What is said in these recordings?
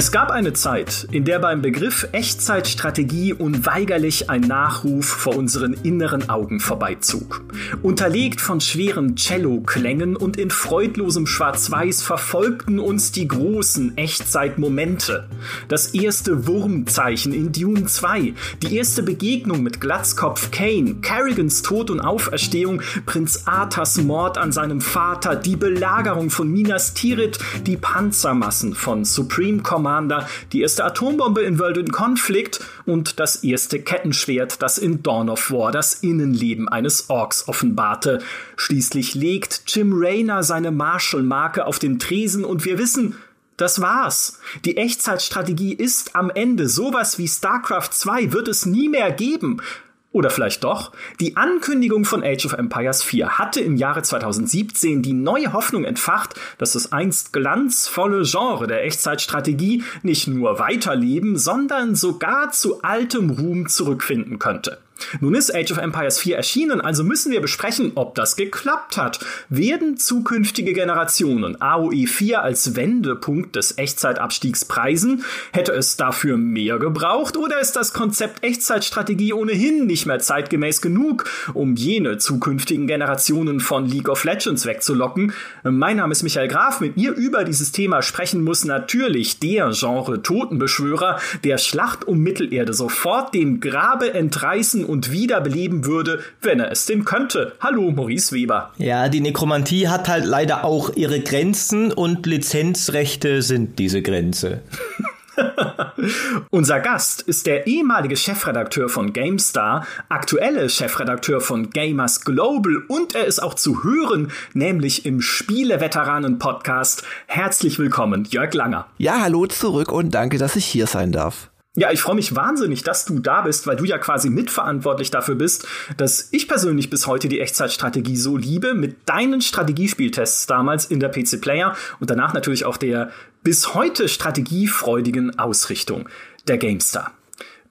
Es gab eine Zeit, in der beim Begriff Echtzeitstrategie unweigerlich ein Nachruf vor unseren inneren Augen vorbeizog. Unterlegt von schweren Cello-Klängen und in freudlosem Schwarz-Weiß verfolgten uns die großen Echtzeitmomente. Das erste Wurmzeichen in Dune 2, die erste Begegnung mit Glatzkopf Kane, Carrigans Tod und Auferstehung, Prinz Arthas Mord an seinem Vater, die Belagerung von Minas Tirith, die Panzermassen von Supreme Command Commander, die erste Atombombe in World in Conflict und das erste Kettenschwert, das in Dawn of War das Innenleben eines Orks offenbarte. Schließlich legt Jim Raynor seine Marshall-Marke auf den Tresen und wir wissen, das war's. Die Echtzeitstrategie ist am Ende. Sowas wie StarCraft 2 wird es nie mehr geben. Oder vielleicht doch? Die Ankündigung von Age of Empires 4 hatte im Jahre 2017 die neue Hoffnung entfacht, dass das einst glanzvolle Genre der Echtzeitstrategie nicht nur weiterleben, sondern sogar zu altem Ruhm zurückfinden könnte. Nun ist Age of Empires 4 erschienen, also müssen wir besprechen, ob das geklappt hat. Werden zukünftige Generationen AOE 4 als Wendepunkt des Echtzeitabstiegs preisen? Hätte es dafür mehr gebraucht oder ist das Konzept Echtzeitstrategie ohnehin nicht mehr zeitgemäß genug, um jene zukünftigen Generationen von League of Legends wegzulocken? Mein Name ist Michael Graf, mit mir über dieses Thema sprechen muss natürlich der Genre Totenbeschwörer, der Schlacht um Mittelerde sofort dem Grabe entreißen und wiederbeleben würde, wenn er es denn könnte. Hallo, Maurice Weber. Ja, die Nekromantie hat halt leider auch ihre Grenzen und Lizenzrechte sind diese Grenze. Unser Gast ist der ehemalige Chefredakteur von GameStar, aktuelle Chefredakteur von Gamers Global und er ist auch zu hören, nämlich im Spieleveteranen-Podcast. Herzlich willkommen, Jörg Langer. Ja, hallo zurück und danke, dass ich hier sein darf. Ja, ich freue mich wahnsinnig, dass du da bist, weil du ja quasi mitverantwortlich dafür bist, dass ich persönlich bis heute die Echtzeitstrategie so liebe, mit deinen Strategiespieltests damals in der PC Player und danach natürlich auch der bis heute strategiefreudigen Ausrichtung der GameStar.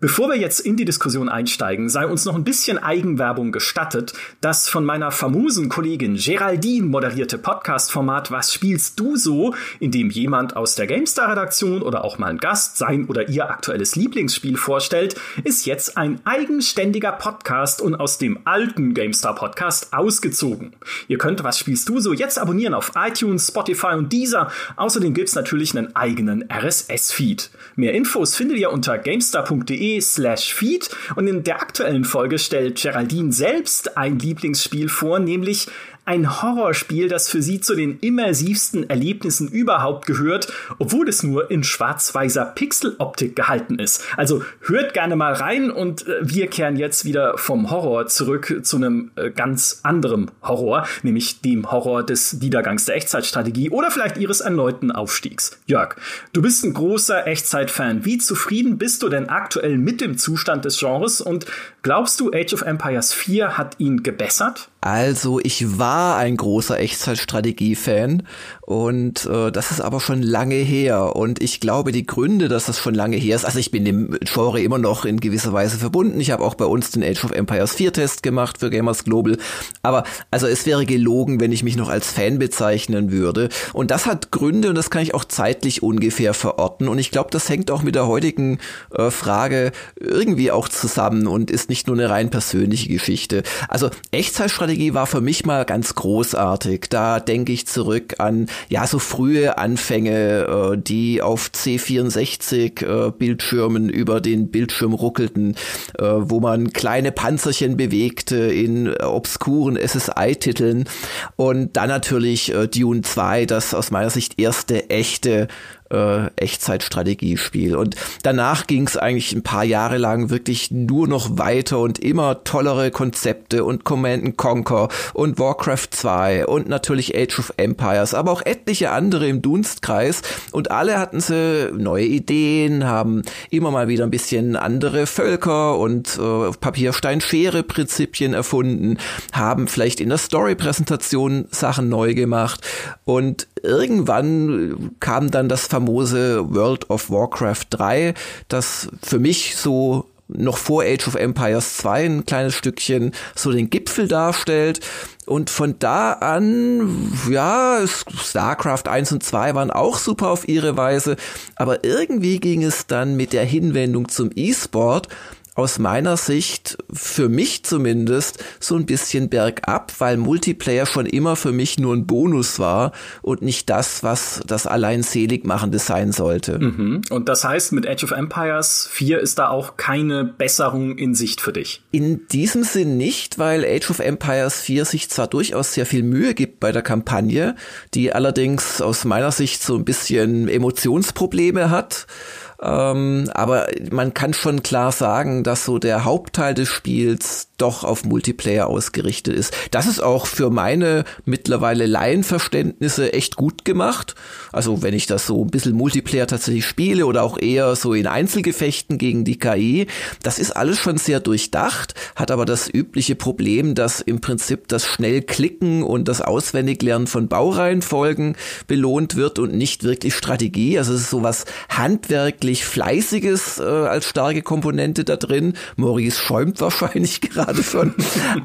Bevor wir jetzt in die Diskussion einsteigen, sei uns noch ein bisschen Eigenwerbung gestattet. Das von meiner famosen Kollegin Geraldine moderierte Podcast-Format Was spielst du so, in dem jemand aus der GameStar-Redaktion oder auch mal ein Gast sein oder ihr aktuelles Lieblingsspiel vorstellt, ist jetzt ein eigenständiger Podcast und aus dem alten GameStar-Podcast ausgezogen. Ihr könnt Was spielst du so jetzt abonnieren auf iTunes, Spotify und Deezer. Außerdem gibt's natürlich einen eigenen RSS-Feed. Mehr Infos findet ihr unter gamestar.de slash feed. Und in der aktuellen Folge stellt Geraldine selbst ein Lieblingsspiel vor, nämlich ein Horrorspiel, das für sie zu den immersivsten Erlebnissen überhaupt gehört, obwohl es nur in schwarz-weißer Pixeloptik gehalten ist. Also hört gerne mal rein und äh, wir kehren jetzt wieder vom Horror zurück zu einem äh, ganz anderen Horror, nämlich dem Horror des Niedergangs der Echtzeitstrategie oder vielleicht ihres erneuten Aufstiegs. Jörg, du bist ein großer Echtzeit-Fan. Wie zufrieden bist du denn aktuell mit dem Zustand des Genres und glaubst du, Age of Empires 4 hat ihn gebessert? Also ich war ein großer Echtzeitstrategie-Fan und äh, das ist aber schon lange her und ich glaube die Gründe, dass das schon lange her ist, also ich bin dem Genre immer noch in gewisser Weise verbunden. Ich habe auch bei uns den Age of Empires 4 Test gemacht für Gamers Global, aber also es wäre gelogen, wenn ich mich noch als Fan bezeichnen würde und das hat Gründe und das kann ich auch zeitlich ungefähr verorten und ich glaube, das hängt auch mit der heutigen äh, Frage irgendwie auch zusammen und ist nicht nur eine rein persönliche Geschichte. Also Echtzeitstrategie Strategie war für mich mal ganz großartig. Da denke ich zurück an ja so frühe Anfänge, äh, die auf C64 äh, Bildschirmen über den Bildschirm ruckelten, äh, wo man kleine Panzerchen bewegte in obskuren SSI-Titeln und dann natürlich äh, Dune 2, das aus meiner Sicht erste echte äh, Echtzeitstrategiespiel. Und danach ging es eigentlich ein paar Jahre lang wirklich nur noch weiter und immer tollere Konzepte und Command Conquer und Warcraft 2 und natürlich Age of Empires, aber auch etliche andere im Dunstkreis. Und alle hatten sie neue Ideen, haben immer mal wieder ein bisschen andere Völker und äh, Papierstein-Schere-Prinzipien erfunden, haben vielleicht in der Story-Präsentation Sachen neu gemacht. Und irgendwann kam dann das famose World of Warcraft 3, das für mich so noch vor Age of Empires 2 ein kleines Stückchen so den Gipfel darstellt. Und von da an, ja, StarCraft 1 und 2 waren auch super auf ihre Weise, aber irgendwie ging es dann mit der Hinwendung zum E-Sport aus meiner Sicht, für mich zumindest, so ein bisschen bergab, weil Multiplayer schon immer für mich nur ein Bonus war und nicht das, was das allein Seligmachende sein sollte. Mhm. Und das heißt, mit Age of Empires 4 ist da auch keine Besserung in Sicht für dich? In diesem Sinn nicht, weil Age of Empires 4 sich zwar durchaus sehr viel Mühe gibt bei der Kampagne, die allerdings aus meiner Sicht so ein bisschen Emotionsprobleme hat ähm, aber man kann schon klar sagen, dass so der Hauptteil des Spiels doch auf Multiplayer ausgerichtet ist. Das ist auch für meine mittlerweile Laienverständnisse echt gut gemacht. Also wenn ich das so ein bisschen Multiplayer tatsächlich spiele oder auch eher so in Einzelgefechten gegen die KI, das ist alles schon sehr durchdacht, hat aber das übliche Problem, dass im Prinzip das schnell Klicken und das Auswendiglernen von Baureihenfolgen belohnt wird und nicht wirklich Strategie. Also es ist sowas handwerklich Fleißiges äh, als starke Komponente da drin. Maurice schäumt wahrscheinlich gerade gerade schon.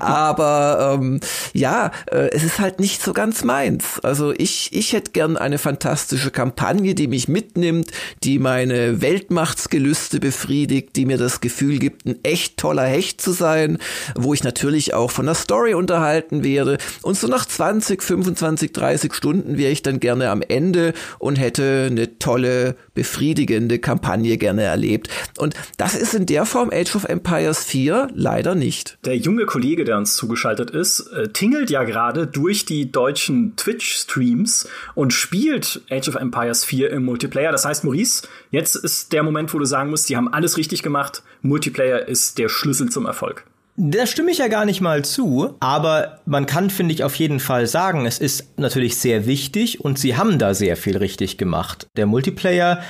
Aber ähm, ja, äh, es ist halt nicht so ganz meins. Also ich, ich hätte gern eine fantastische Kampagne, die mich mitnimmt, die meine Weltmachtsgelüste befriedigt, die mir das Gefühl gibt, ein echt toller Hecht zu sein, wo ich natürlich auch von der Story unterhalten werde. Und so nach 20, 25, 30 Stunden wäre ich dann gerne am Ende und hätte eine tolle, befriedigende Kampagne gerne erlebt. Und das ist in der Form Age of Empires 4 leider nicht. Der junge Kollege, der uns zugeschaltet ist, äh, tingelt ja gerade durch die deutschen Twitch-Streams und spielt Age of Empires 4 im Multiplayer. Das heißt, Maurice, jetzt ist der Moment, wo du sagen musst, die haben alles richtig gemacht. Multiplayer ist der Schlüssel zum Erfolg. Da stimme ich ja gar nicht mal zu, aber man kann, finde ich, auf jeden Fall sagen, es ist natürlich sehr wichtig und sie haben da sehr viel richtig gemacht. Der Multiplayer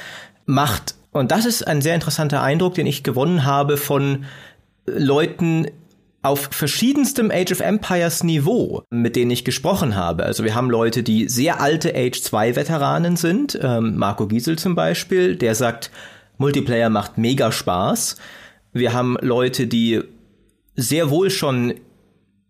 macht, und das ist ein sehr interessanter Eindruck, den ich gewonnen habe von Leuten auf verschiedenstem Age of Empires Niveau, mit denen ich gesprochen habe. Also wir haben Leute, die sehr alte Age 2 Veteranen sind, ähm, Marco Giesel zum Beispiel, der sagt, Multiplayer macht mega Spaß. Wir haben Leute, die sehr wohl schon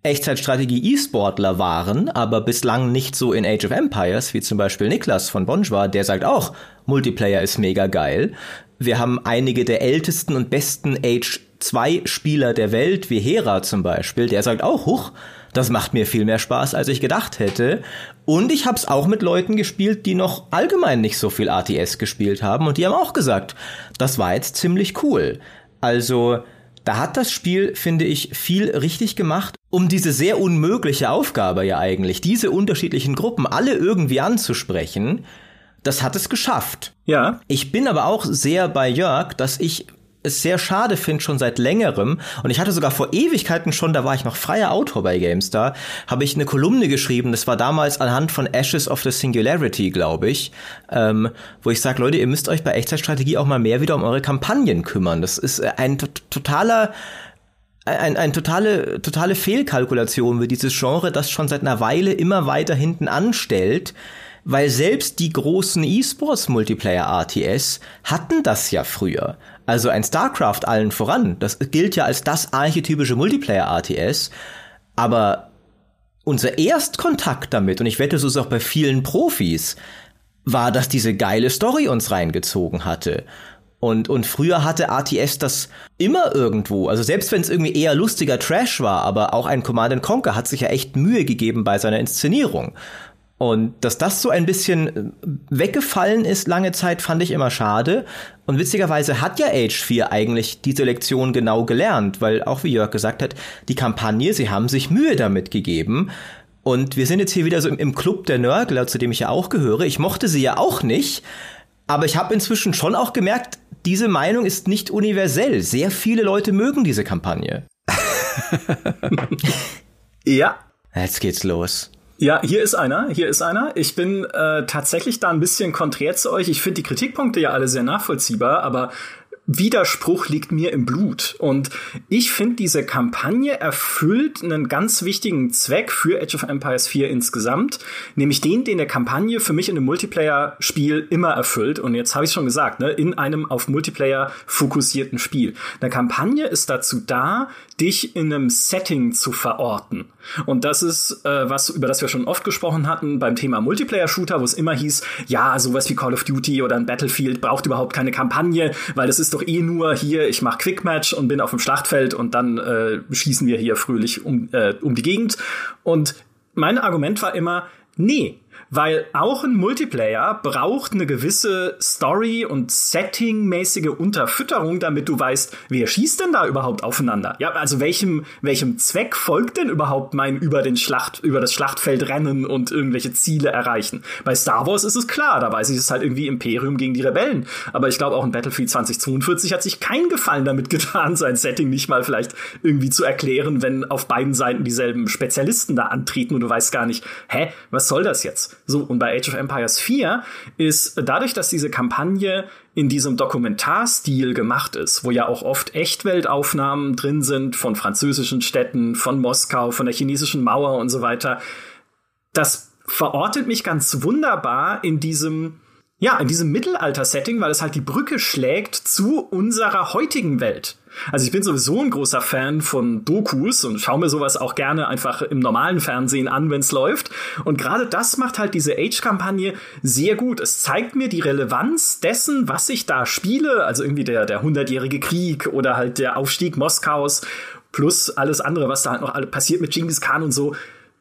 Echtzeitstrategie E-Sportler waren, aber bislang nicht so in Age of Empires, wie zum Beispiel Niklas von Bonjwa, der sagt auch, Multiplayer ist mega geil. Wir haben einige der ältesten und besten Age zwei Spieler der Welt, wie Hera zum Beispiel, der sagt auch, huch, das macht mir viel mehr Spaß, als ich gedacht hätte. Und ich habe es auch mit Leuten gespielt, die noch allgemein nicht so viel ATS gespielt haben und die haben auch gesagt, das war jetzt ziemlich cool. Also da hat das Spiel, finde ich, viel richtig gemacht, um diese sehr unmögliche Aufgabe ja eigentlich, diese unterschiedlichen Gruppen alle irgendwie anzusprechen. Das hat es geschafft. Ja. Ich bin aber auch sehr bei Jörg, dass ich es sehr schade finde, schon seit längerem, und ich hatte sogar vor Ewigkeiten schon, da war ich noch freier Autor bei GameStar, habe ich eine Kolumne geschrieben, das war damals anhand von Ashes of the Singularity, glaube ich, ähm, wo ich sage, Leute, ihr müsst euch bei Echtzeitstrategie auch mal mehr wieder um eure Kampagnen kümmern. Das ist ein totaler ein, ein totale, totale Fehlkalkulation wie dieses Genre, das schon seit einer Weile immer weiter hinten anstellt, weil selbst die großen E-Sports Multiplayer RTS hatten das ja früher. Also ein StarCraft allen voran. Das gilt ja als das archetypische Multiplayer-RTS. Aber unser Erstkontakt damit, und ich wette, so ist es auch bei vielen Profis, war, dass diese geile Story uns reingezogen hatte. Und, und früher hatte RTS das immer irgendwo. Also selbst wenn es irgendwie eher lustiger Trash war, aber auch ein Command Conquer hat sich ja echt Mühe gegeben bei seiner Inszenierung. Und dass das so ein bisschen äh, weggefallen ist lange Zeit, fand ich immer schade. Und witzigerweise hat ja Age 4 eigentlich diese Lektion genau gelernt, weil auch wie Jörg gesagt hat, die Kampagne, sie haben sich Mühe damit gegeben. Und wir sind jetzt hier wieder so im, im Club der Nörgler, zu dem ich ja auch gehöre. Ich mochte sie ja auch nicht, aber ich habe inzwischen schon auch gemerkt, diese Meinung ist nicht universell. Sehr viele Leute mögen diese Kampagne. ja. Jetzt geht's los. Ja, hier ist einer, hier ist einer. Ich bin äh, tatsächlich da ein bisschen konträr zu euch. Ich finde die Kritikpunkte ja alle sehr nachvollziehbar, aber Widerspruch liegt mir im Blut. Und ich finde, diese Kampagne erfüllt einen ganz wichtigen Zweck für Age of Empires 4 insgesamt, nämlich den, den der Kampagne für mich in einem Multiplayer-Spiel immer erfüllt. Und jetzt habe ich schon gesagt, ne, in einem auf Multiplayer fokussierten Spiel. Eine Kampagne ist dazu da, dich in einem Setting zu verorten. Und das ist äh, was, über das wir schon oft gesprochen hatten beim Thema Multiplayer-Shooter, wo es immer hieß, ja, sowas wie Call of Duty oder ein Battlefield braucht überhaupt keine Kampagne, weil das ist doch eh nur hier, ich mache Quickmatch und bin auf dem Schlachtfeld und dann äh, schießen wir hier fröhlich um, äh, um die Gegend. Und mein Argument war immer, nee, weil auch ein Multiplayer braucht eine gewisse Story- und Setting-mäßige Unterfütterung, damit du weißt, wer schießt denn da überhaupt aufeinander? Ja, also welchem, welchem Zweck folgt denn überhaupt mein über den Schlacht, über das Schlachtfeld rennen und irgendwelche Ziele erreichen? Bei Star Wars ist es klar, da weiß ich es halt irgendwie Imperium gegen die Rebellen. Aber ich glaube auch in Battlefield 2042 hat sich kein Gefallen damit getan, sein Setting nicht mal vielleicht irgendwie zu erklären, wenn auf beiden Seiten dieselben Spezialisten da antreten und du weißt gar nicht, hä, was soll das jetzt? So, und bei Age of Empires 4 ist dadurch, dass diese Kampagne in diesem Dokumentarstil gemacht ist, wo ja auch oft Echtweltaufnahmen drin sind von französischen Städten, von Moskau, von der chinesischen Mauer und so weiter, das verortet mich ganz wunderbar in diesem ja, in diesem Mittelalter-Setting, weil es halt die Brücke schlägt zu unserer heutigen Welt. Also ich bin sowieso ein großer Fan von Dokus und schaue mir sowas auch gerne einfach im normalen Fernsehen an, wenn es läuft. Und gerade das macht halt diese Age-Kampagne sehr gut. Es zeigt mir die Relevanz dessen, was ich da spiele, also irgendwie der, der hundertjährige Krieg oder halt der Aufstieg Moskaus plus alles andere, was da halt noch passiert mit Genghis Khan und so.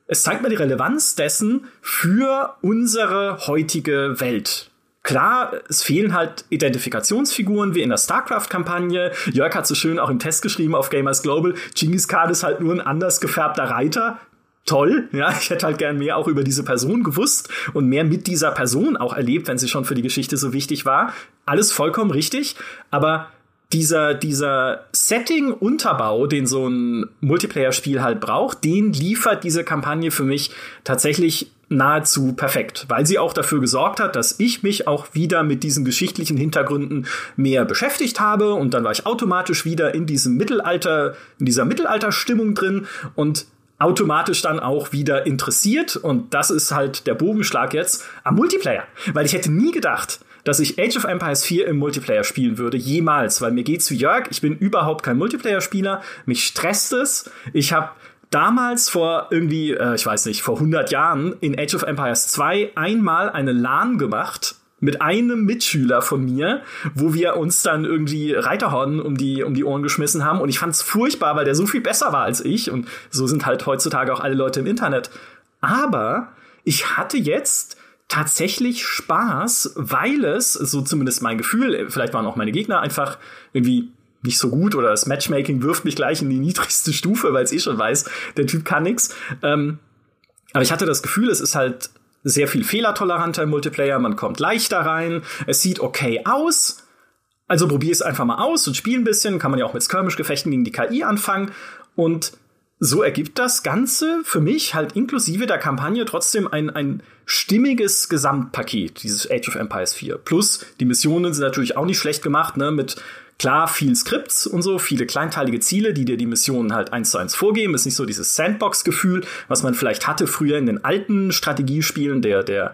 Es zeigt mir die Relevanz dessen für unsere heutige Welt. Klar, es fehlen halt Identifikationsfiguren wie in der StarCraft-Kampagne. Jörg hat so schön auch im Test geschrieben auf Gamers Global, Genghis Khan ist halt nur ein anders gefärbter Reiter. Toll, ja, ich hätte halt gern mehr auch über diese Person gewusst und mehr mit dieser Person auch erlebt, wenn sie schon für die Geschichte so wichtig war. Alles vollkommen richtig, aber dieser, dieser Setting-Unterbau, den so ein Multiplayer-Spiel halt braucht, den liefert diese Kampagne für mich tatsächlich nahezu perfekt, weil sie auch dafür gesorgt hat, dass ich mich auch wieder mit diesen geschichtlichen Hintergründen mehr beschäftigt habe. Und dann war ich automatisch wieder in diesem Mittelalter, in dieser Mittelalterstimmung drin und automatisch dann auch wieder interessiert. Und das ist halt der Bogenschlag jetzt am Multiplayer, weil ich hätte nie gedacht, dass ich Age of Empires 4 im Multiplayer spielen würde, jemals, weil mir geht's wie Jörg, ich bin überhaupt kein Multiplayer-Spieler, mich stresst es, ich habe damals vor irgendwie, äh, ich weiß nicht, vor 100 Jahren in Age of Empires 2 einmal eine LAN gemacht mit einem Mitschüler von mir, wo wir uns dann irgendwie Reiterhorn um die, um die Ohren geschmissen haben. Und ich fand's furchtbar, weil der so viel besser war als ich. Und so sind halt heutzutage auch alle Leute im Internet. Aber ich hatte jetzt tatsächlich Spaß, weil es, so zumindest mein Gefühl, vielleicht waren auch meine Gegner einfach irgendwie nicht so gut oder das Matchmaking wirft mich gleich in die niedrigste Stufe, weil es eh schon weiß, der Typ kann nix. Ähm, aber ich hatte das Gefühl, es ist halt sehr viel fehlertoleranter im Multiplayer, man kommt leichter rein, es sieht okay aus. Also probier es einfach mal aus und spiel ein bisschen, kann man ja auch mit Skirmish-Gefechten gegen die KI anfangen und so ergibt das Ganze für mich halt inklusive der Kampagne trotzdem ein, ein stimmiges Gesamtpaket, dieses Age of Empires 4. Plus, die Missionen sind natürlich auch nicht schlecht gemacht, ne, mit Klar, viel Skripts und so, viele kleinteilige Ziele, die dir die Missionen halt eins zu eins vorgeben. Ist nicht so dieses Sandbox-Gefühl, was man vielleicht hatte früher in den alten Strategiespielen der, der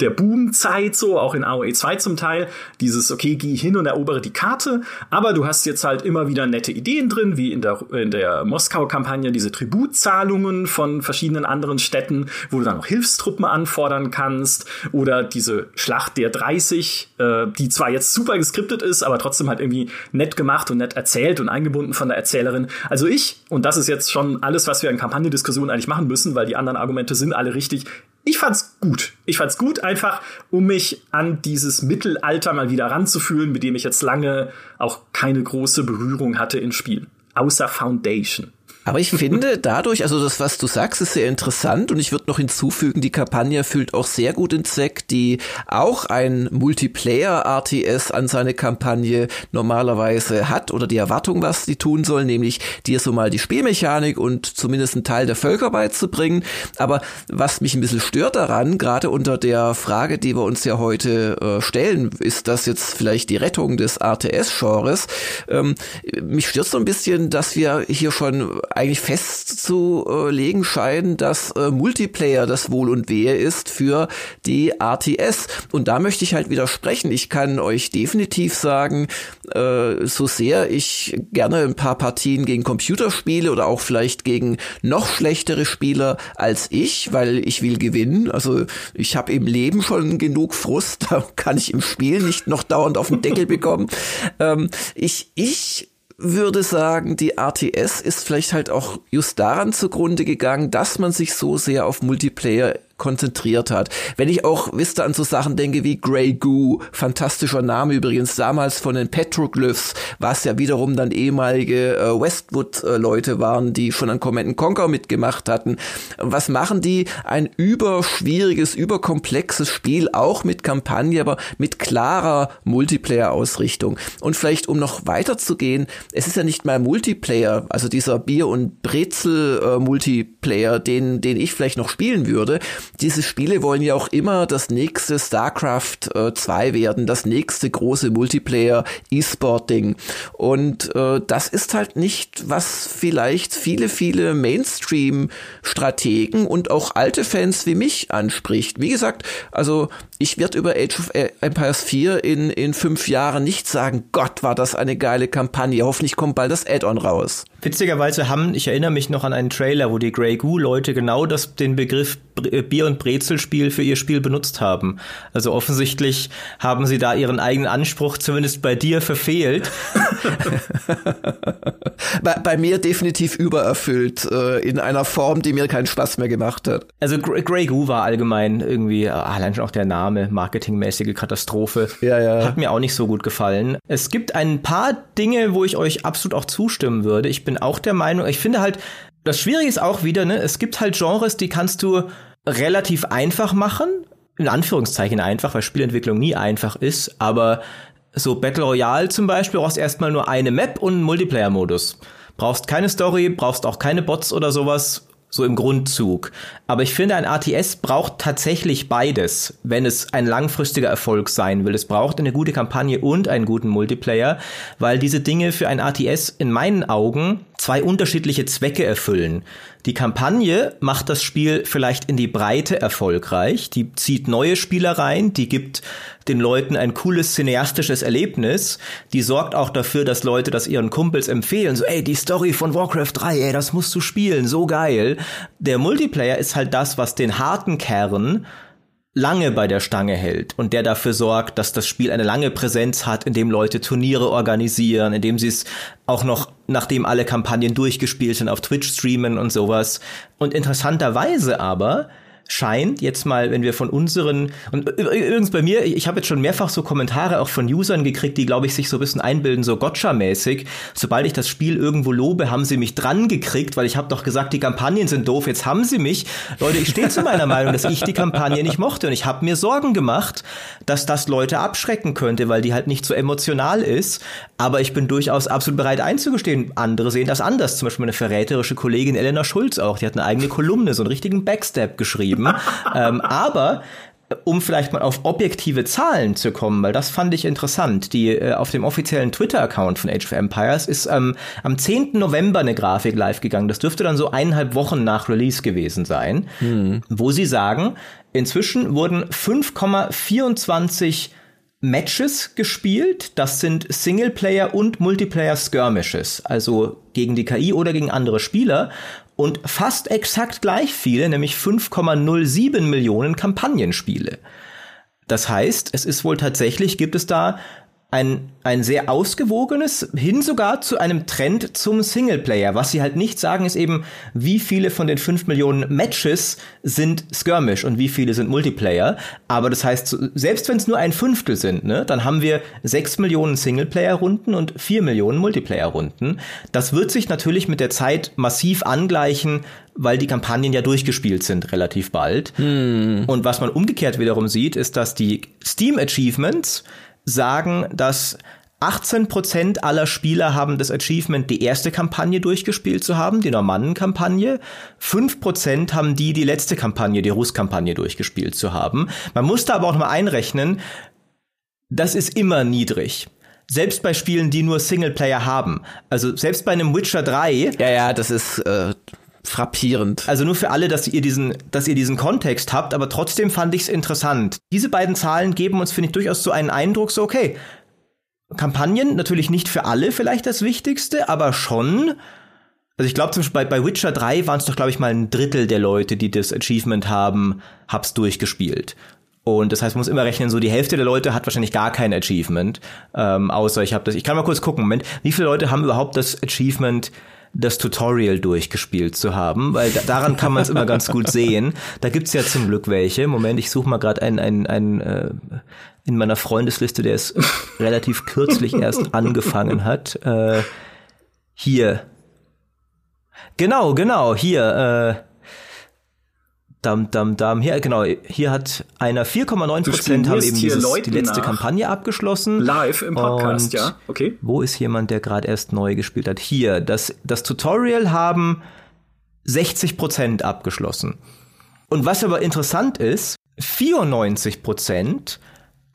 der Boomzeit so, auch in AOE 2 zum Teil. Dieses, okay, geh hin und erobere die Karte. Aber du hast jetzt halt immer wieder nette Ideen drin, wie in der, in der Moskau-Kampagne diese Tributzahlungen von verschiedenen anderen Städten, wo du dann noch Hilfstruppen anfordern kannst. Oder diese Schlacht der 30, äh, die zwar jetzt super geskriptet ist, aber trotzdem halt irgendwie nett gemacht und nett erzählt und eingebunden von der Erzählerin. Also ich, und das ist jetzt schon alles, was wir in Kampagnendiskussionen eigentlich machen müssen, weil die anderen Argumente sind alle richtig, ich fand's gut. Ich fand's gut, einfach um mich an dieses Mittelalter mal wieder ranzufühlen, mit dem ich jetzt lange auch keine große Berührung hatte in Spielen. Außer Foundation. Aber ich finde dadurch, also das, was du sagst, ist sehr interessant und ich würde noch hinzufügen, die Kampagne erfüllt auch sehr gut den Zweck, die auch ein Multiplayer-RTS an seine Kampagne normalerweise hat oder die Erwartung, was die tun soll, nämlich dir so mal die Spielmechanik und zumindest einen Teil der Völker beizubringen. Aber was mich ein bisschen stört daran, gerade unter der Frage, die wir uns ja heute äh, stellen, ist das jetzt vielleicht die Rettung des RTS-Genres? Ähm, mich stört so ein bisschen, dass wir hier schon eigentlich festzulegen scheinen, dass äh, Multiplayer das Wohl und Wehe ist für die RTS. Und da möchte ich halt widersprechen. Ich kann euch definitiv sagen, äh, so sehr ich gerne ein paar Partien gegen Computer spiele oder auch vielleicht gegen noch schlechtere Spieler als ich, weil ich will gewinnen. Also ich habe im Leben schon genug Frust, da kann ich im Spiel nicht noch dauernd auf den Deckel bekommen. Ähm, ich, ich würde sagen, die RTS ist vielleicht halt auch just daran zugrunde gegangen, dass man sich so sehr auf Multiplayer konzentriert hat. Wenn ich auch, wisst ihr, an so Sachen denke wie Grey Goo, fantastischer Name übrigens, damals von den Petroglyphs, was ja wiederum dann ehemalige äh, Westwood-Leute waren, die schon an Command Conquer mitgemacht hatten. Was machen die? Ein überschwieriges, überkomplexes Spiel, auch mit Kampagne, aber mit klarer Multiplayer-Ausrichtung. Und vielleicht, um noch weiter zu gehen, es ist ja nicht mal Multiplayer, also dieser Bier- und Brezel-Multiplayer, äh, den, den ich vielleicht noch spielen würde, diese Spiele wollen ja auch immer das nächste StarCraft äh, 2 werden, das nächste große Multiplayer E-Sport-Ding. Und äh, das ist halt nicht, was vielleicht viele, viele Mainstream-Strategen und auch alte Fans wie mich anspricht. Wie gesagt, also ich werde über Age of Empires 4 in, in fünf Jahren nicht sagen, Gott, war das eine geile Kampagne. Hoffentlich kommt bald das Add-on raus. Witzigerweise haben, ich erinnere mich noch an einen Trailer, wo die Grey Goo-Leute genau das, den Begriff Bier- und Brezelspiel für ihr Spiel benutzt haben. Also offensichtlich haben sie da ihren eigenen Anspruch zumindest bei dir verfehlt. bei, bei, mir definitiv übererfüllt, äh, in einer Form, die mir keinen Spaß mehr gemacht hat. Also Grey Goo war allgemein irgendwie, äh, allein schon auch der Name, marketingmäßige Katastrophe. Ja, ja. Hat mir auch nicht so gut gefallen. Es gibt ein paar Dinge, wo ich euch absolut auch zustimmen würde. Ich bin auch der Meinung, ich finde halt, das Schwierige ist auch wieder, ne, es gibt halt Genres, die kannst du relativ einfach machen. In Anführungszeichen einfach, weil Spielentwicklung nie einfach ist, aber so Battle Royale zum Beispiel brauchst erstmal nur eine Map und einen Multiplayer-Modus. Brauchst keine Story, brauchst auch keine Bots oder sowas, so im Grundzug. Aber ich finde, ein ATS braucht tatsächlich beides, wenn es ein langfristiger Erfolg sein will. Es braucht eine gute Kampagne und einen guten Multiplayer, weil diese Dinge für ein ATS in meinen Augen zwei unterschiedliche Zwecke erfüllen. Die Kampagne macht das Spiel vielleicht in die Breite erfolgreich, die zieht neue Spieler rein, die gibt den Leuten ein cooles cineastisches Erlebnis, die sorgt auch dafür, dass Leute das ihren Kumpels empfehlen, so ey, die Story von Warcraft 3, ey, das musst du spielen, so geil. Der Multiplayer ist halt das, was den harten Kern lange bei der Stange hält und der dafür sorgt, dass das Spiel eine lange Präsenz hat, indem Leute Turniere organisieren, indem sie es auch noch, nachdem alle Kampagnen durchgespielt sind, auf Twitch streamen und sowas. Und interessanterweise aber scheint jetzt mal, wenn wir von unseren und übrigens bei mir, ich habe jetzt schon mehrfach so Kommentare auch von Usern gekriegt, die glaube ich sich so ein bisschen einbilden, so Gotcha-mäßig. Sobald ich das Spiel irgendwo lobe, haben sie mich dran gekriegt, weil ich habe doch gesagt, die Kampagnen sind doof. Jetzt haben sie mich. Leute, ich stehe zu meiner Meinung, dass ich die Kampagne nicht mochte und ich habe mir Sorgen gemacht, dass das Leute abschrecken könnte, weil die halt nicht so emotional ist. Aber ich bin durchaus absolut bereit einzugestehen. Andere sehen das anders. Zum Beispiel meine verräterische Kollegin Elena Schulz auch. Die hat eine eigene Kolumne, so einen richtigen Backstab geschrieben geschrieben. ähm, aber um vielleicht mal auf objektive Zahlen zu kommen, weil das fand ich interessant. Die äh, auf dem offiziellen Twitter-Account von Age of Empires ist ähm, am 10. November eine Grafik live gegangen. Das dürfte dann so eineinhalb Wochen nach Release gewesen sein, hm. wo sie sagen, inzwischen wurden 5,24 Matches gespielt. Das sind Singleplayer und Multiplayer Skirmishes, also gegen die KI oder gegen andere Spieler und fast exakt gleich viele, nämlich 5,07 Millionen Kampagnenspiele. Das heißt, es ist wohl tatsächlich, gibt es da ein, ein sehr ausgewogenes, hin sogar zu einem Trend zum Singleplayer. Was sie halt nicht sagen, ist eben, wie viele von den fünf Millionen Matches sind Skirmish und wie viele sind Multiplayer. Aber das heißt, selbst wenn es nur ein Fünftel sind, ne, dann haben wir sechs Millionen Singleplayer-Runden und vier Millionen Multiplayer-Runden. Das wird sich natürlich mit der Zeit massiv angleichen, weil die Kampagnen ja durchgespielt sind relativ bald. Hm. Und was man umgekehrt wiederum sieht, ist, dass die Steam Achievements sagen, dass 18% aller Spieler haben das Achievement, die erste Kampagne durchgespielt zu haben, die Normannen-Kampagne. 5% haben die, die letzte Kampagne, die Russ-Kampagne durchgespielt zu haben. Man muss da aber auch mal einrechnen, das ist immer niedrig selbst bei Spielen, die nur Singleplayer haben. Also selbst bei einem Witcher 3. Ja, ja, das ist äh, frappierend. Also nur für alle, dass ihr diesen, dass ihr diesen Kontext habt, aber trotzdem fand ich es interessant. Diese beiden Zahlen geben uns, finde ich, durchaus so einen Eindruck, so okay, Kampagnen natürlich nicht für alle vielleicht das Wichtigste, aber schon. Also ich glaube zum Beispiel bei, bei Witcher 3 waren es doch, glaube ich, mal ein Drittel der Leute, die das Achievement haben, hab's durchgespielt. Und das heißt, man muss immer rechnen, so die Hälfte der Leute hat wahrscheinlich gar kein Achievement. Ähm, außer ich habe das. Ich kann mal kurz gucken, Moment, wie viele Leute haben überhaupt das Achievement das Tutorial durchgespielt zu haben, weil da, daran kann man es immer ganz gut sehen. Da gibt's ja zum Glück welche. Moment, ich suche mal gerade einen, einen, einen äh, in meiner Freundesliste, der es relativ kürzlich erst angefangen hat. Äh, hier. Genau, genau, hier. Äh, Dam, dam, dam. Hier, genau, hier hat einer 4,9 Prozent haben eben dieses, die letzte Kampagne abgeschlossen. Live im Podcast, Und ja. Okay. Wo ist jemand, der gerade erst neu gespielt hat? Hier, das, das Tutorial haben 60 Prozent abgeschlossen. Und was aber interessant ist, 94 Prozent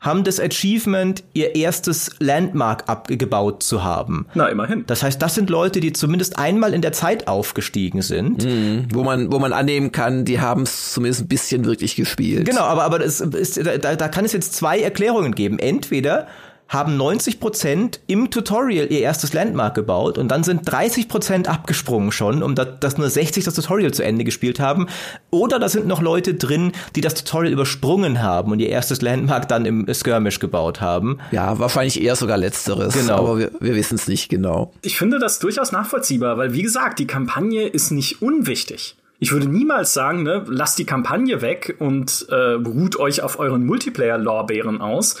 haben das Achievement, ihr erstes Landmark abgebaut zu haben. Na, immerhin. Das heißt, das sind Leute, die zumindest einmal in der Zeit aufgestiegen sind. Mhm, wo man, wo man annehmen kann, die haben es zumindest ein bisschen wirklich gespielt. Genau, aber, aber das ist, da, da kann es jetzt zwei Erklärungen geben. Entweder haben 90 Prozent im Tutorial ihr erstes Landmark gebaut und dann sind 30 Prozent abgesprungen schon, um da, dass nur 60 das Tutorial zu Ende gespielt haben. Oder da sind noch Leute drin, die das Tutorial übersprungen haben und ihr erstes Landmark dann im Skirmish gebaut haben. Ja, wahrscheinlich eher sogar letzteres. Genau. Aber wir, wir wissen es nicht genau. Ich finde das durchaus nachvollziehbar, weil wie gesagt, die Kampagne ist nicht unwichtig. Ich würde niemals sagen, ne, lasst die Kampagne weg und äh, ruht euch auf euren Multiplayer-Lorbeeren aus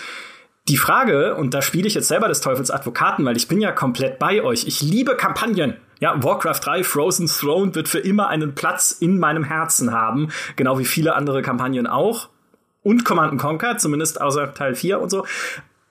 die Frage, und da spiele ich jetzt selber des Teufels Advokaten, weil ich bin ja komplett bei euch. Ich liebe Kampagnen. Ja, Warcraft 3 Frozen Throne wird für immer einen Platz in meinem Herzen haben, genau wie viele andere Kampagnen auch. Und Command Conquer, zumindest außer Teil 4 und so.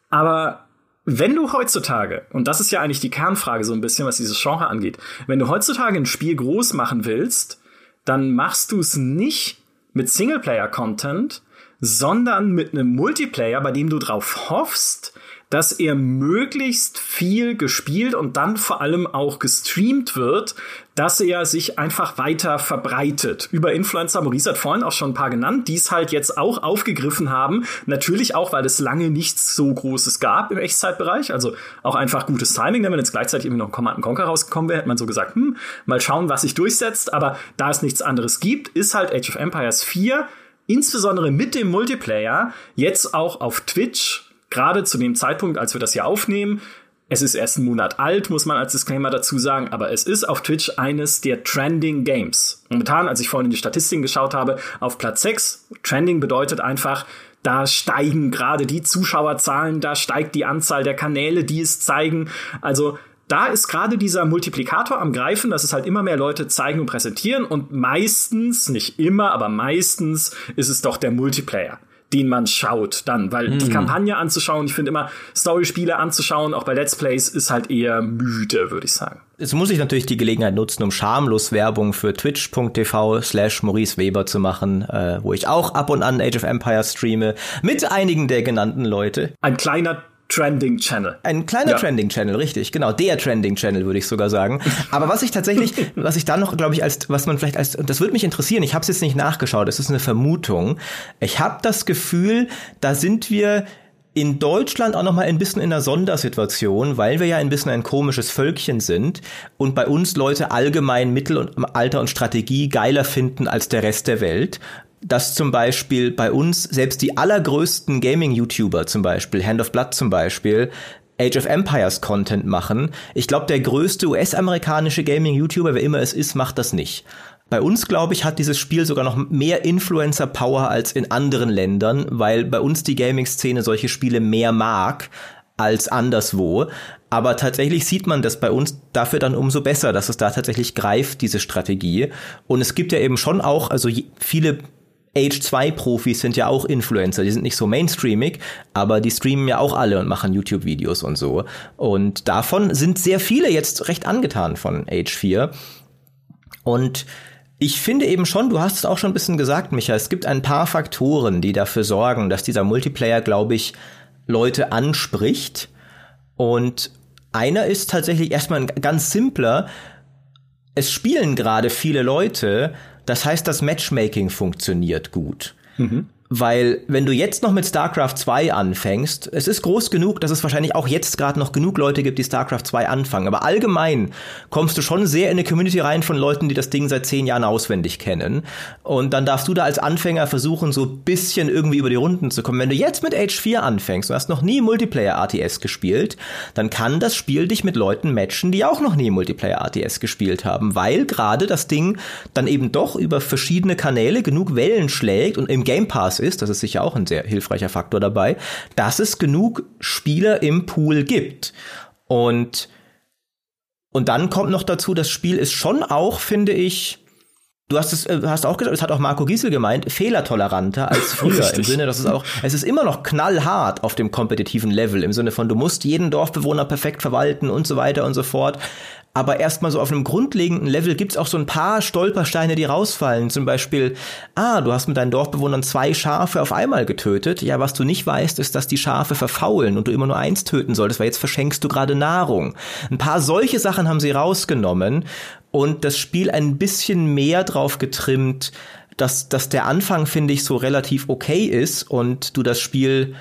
Aber wenn du heutzutage, und das ist ja eigentlich die Kernfrage so ein bisschen, was dieses Genre angeht, wenn du heutzutage ein Spiel groß machen willst, dann machst du es nicht mit Singleplayer-Content, sondern mit einem Multiplayer, bei dem du drauf hoffst, dass er möglichst viel gespielt und dann vor allem auch gestreamt wird, dass er sich einfach weiter verbreitet. Über Influencer, Maurice hat vorhin auch schon ein paar genannt, die es halt jetzt auch aufgegriffen haben. Natürlich auch, weil es lange nichts so Großes gab im Echtzeitbereich. Also auch einfach gutes Timing. Denn wenn jetzt gleichzeitig irgendwie noch ein Command Conquer rausgekommen wäre, hätte man so gesagt, hm, mal schauen, was sich durchsetzt. Aber da es nichts anderes gibt, ist halt Age of Empires 4 insbesondere mit dem Multiplayer jetzt auch auf Twitch, gerade zu dem Zeitpunkt, als wir das hier aufnehmen, es ist erst einen Monat alt, muss man als Disclaimer dazu sagen, aber es ist auf Twitch eines der Trending Games. Momentan, als ich vorhin in die Statistiken geschaut habe, auf Platz 6. Trending bedeutet einfach, da steigen gerade die Zuschauerzahlen, da steigt die Anzahl der Kanäle, die es zeigen. Also da ist gerade dieser Multiplikator am Greifen, dass es halt immer mehr Leute zeigen und präsentieren und meistens, nicht immer, aber meistens ist es doch der Multiplayer den man schaut dann, weil mhm. die Kampagne anzuschauen, ich finde immer Storyspiele anzuschauen, auch bei Let's Plays ist halt eher müde, würde ich sagen. Jetzt muss ich natürlich die Gelegenheit nutzen, um schamlos Werbung für twitch.tv slash Maurice Weber zu machen, äh, wo ich auch ab und an Age of Empires streame, mit einigen der genannten Leute. Ein kleiner Trending Channel. Ein kleiner ja. Trending Channel, richtig, genau, der Trending Channel würde ich sogar sagen. Aber was ich tatsächlich, was ich da noch, glaube ich, als was man vielleicht als, das würde mich interessieren. Ich habe es jetzt nicht nachgeschaut. Es ist eine Vermutung. Ich habe das Gefühl, da sind wir in Deutschland auch noch mal ein bisschen in einer Sondersituation, weil wir ja ein bisschen ein komisches Völkchen sind und bei uns Leute allgemein Mittel und Alter und Strategie geiler finden als der Rest der Welt dass zum Beispiel bei uns selbst die allergrößten Gaming-YouTuber zum Beispiel, Hand of Blood zum Beispiel, Age of Empires Content machen. Ich glaube, der größte US-amerikanische Gaming-YouTuber, wer immer es ist, macht das nicht. Bei uns, glaube ich, hat dieses Spiel sogar noch mehr Influencer-Power als in anderen Ländern, weil bei uns die Gaming-Szene solche Spiele mehr mag als anderswo. Aber tatsächlich sieht man das bei uns dafür dann umso besser, dass es da tatsächlich greift, diese Strategie. Und es gibt ja eben schon auch, also viele Age 2 Profis sind ja auch Influencer, die sind nicht so mainstreamig, aber die streamen ja auch alle und machen YouTube Videos und so. Und davon sind sehr viele jetzt recht angetan von Age 4. Und ich finde eben schon, du hast es auch schon ein bisschen gesagt, Micha, es gibt ein paar Faktoren, die dafür sorgen, dass dieser Multiplayer, glaube ich, Leute anspricht. Und einer ist tatsächlich erstmal ein ganz simpler. Es spielen gerade viele Leute, das heißt, das Matchmaking funktioniert gut. Mhm. Weil wenn du jetzt noch mit StarCraft 2 anfängst, es ist groß genug, dass es wahrscheinlich auch jetzt gerade noch genug Leute gibt, die StarCraft 2 anfangen. Aber allgemein kommst du schon sehr in eine Community rein von Leuten, die das Ding seit zehn Jahren auswendig kennen. Und dann darfst du da als Anfänger versuchen, so bisschen irgendwie über die Runden zu kommen. Wenn du jetzt mit Age 4 anfängst und hast noch nie Multiplayer RTS gespielt, dann kann das Spiel dich mit Leuten matchen, die auch noch nie Multiplayer RTS gespielt haben, weil gerade das Ding dann eben doch über verschiedene Kanäle genug Wellen schlägt und im Game Pass ist, das ist sicher auch ein sehr hilfreicher Faktor dabei, dass es genug Spieler im Pool gibt. Und, und dann kommt noch dazu, das Spiel ist schon auch, finde ich, Du hast es, äh, hast auch gesagt, es hat auch Marco Giesel gemeint, fehlertoleranter als früher. Richtig. Im Sinne, dass es auch, es ist immer noch knallhart auf dem kompetitiven Level. Im Sinne von, du musst jeden Dorfbewohner perfekt verwalten und so weiter und so fort. Aber erstmal so auf einem grundlegenden Level gibt's auch so ein paar Stolpersteine, die rausfallen. Zum Beispiel, ah, du hast mit deinen Dorfbewohnern zwei Schafe auf einmal getötet. Ja, was du nicht weißt, ist, dass die Schafe verfaulen und du immer nur eins töten solltest, weil jetzt verschenkst du gerade Nahrung. Ein paar solche Sachen haben sie rausgenommen und das Spiel ein bisschen mehr drauf getrimmt, dass, dass der Anfang, finde ich, so relativ okay ist und du das Spiel,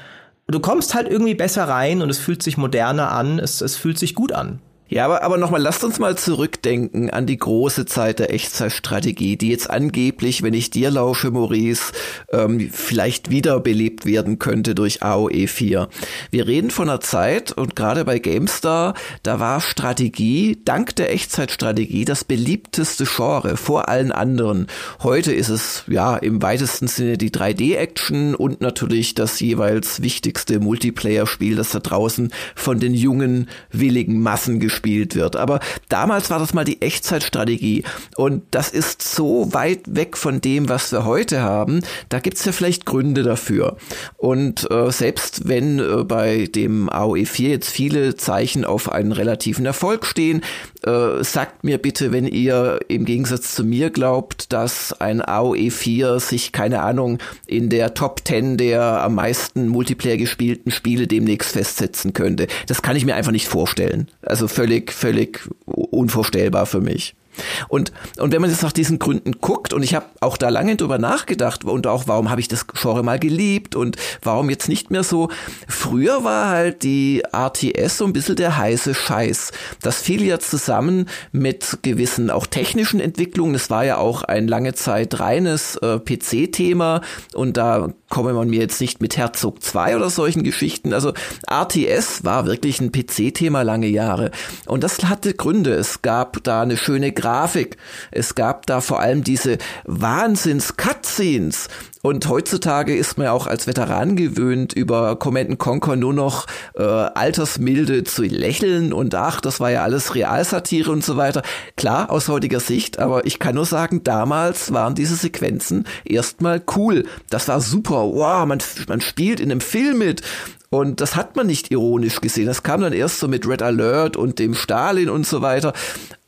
du kommst halt irgendwie besser rein und es fühlt sich moderner an, es, es fühlt sich gut an. Ja, aber, aber nochmal, lasst uns mal zurückdenken an die große Zeit der Echtzeitstrategie, die jetzt angeblich, wenn ich dir lausche, Maurice, ähm, vielleicht wiederbelebt werden könnte durch AOE 4. Wir reden von einer Zeit und gerade bei GameStar, da war Strategie, dank der Echtzeitstrategie, das beliebteste Genre vor allen anderen. Heute ist es ja im weitesten Sinne die 3D-Action und natürlich das jeweils wichtigste Multiplayer-Spiel, das da draußen von den jungen, willigen Massen gespielt gespielt wird. Aber damals war das mal die Echtzeitstrategie und das ist so weit weg von dem, was wir heute haben. Da gibt's ja vielleicht Gründe dafür. Und äh, selbst wenn äh, bei dem AOE 4 jetzt viele Zeichen auf einen relativen Erfolg stehen, äh, sagt mir bitte, wenn ihr im Gegensatz zu mir glaubt, dass ein AOE 4 sich, keine Ahnung, in der Top 10 der am meisten Multiplayer gespielten Spiele demnächst festsetzen könnte. Das kann ich mir einfach nicht vorstellen. Also völlig, völlig unvorstellbar für mich. Und, und wenn man jetzt nach diesen Gründen guckt, und ich habe auch da lange drüber nachgedacht und auch, warum habe ich das Genre mal geliebt und warum jetzt nicht mehr so. Früher war halt die RTS so ein bisschen der heiße Scheiß. Das fiel ja zusammen mit gewissen auch technischen Entwicklungen. Es war ja auch ein lange Zeit reines äh, PC-Thema und da komme man mir jetzt nicht mit Herzog 2 oder solchen Geschichten. Also RTS war wirklich ein PC-Thema lange Jahre. Und das hatte Gründe. Es gab da eine schöne Grafik. Es gab da vor allem diese Wahnsinns-Cutscenes. Und heutzutage ist man ja auch als Veteran gewöhnt, über Command Conquer nur noch äh, altersmilde zu lächeln und ach, das war ja alles Realsatire und so weiter. Klar, aus heutiger Sicht, aber ich kann nur sagen, damals waren diese Sequenzen erstmal cool. Das war super. Wow, man, man spielt in einem Film mit. Und das hat man nicht ironisch gesehen. Das kam dann erst so mit Red Alert und dem Stalin und so weiter.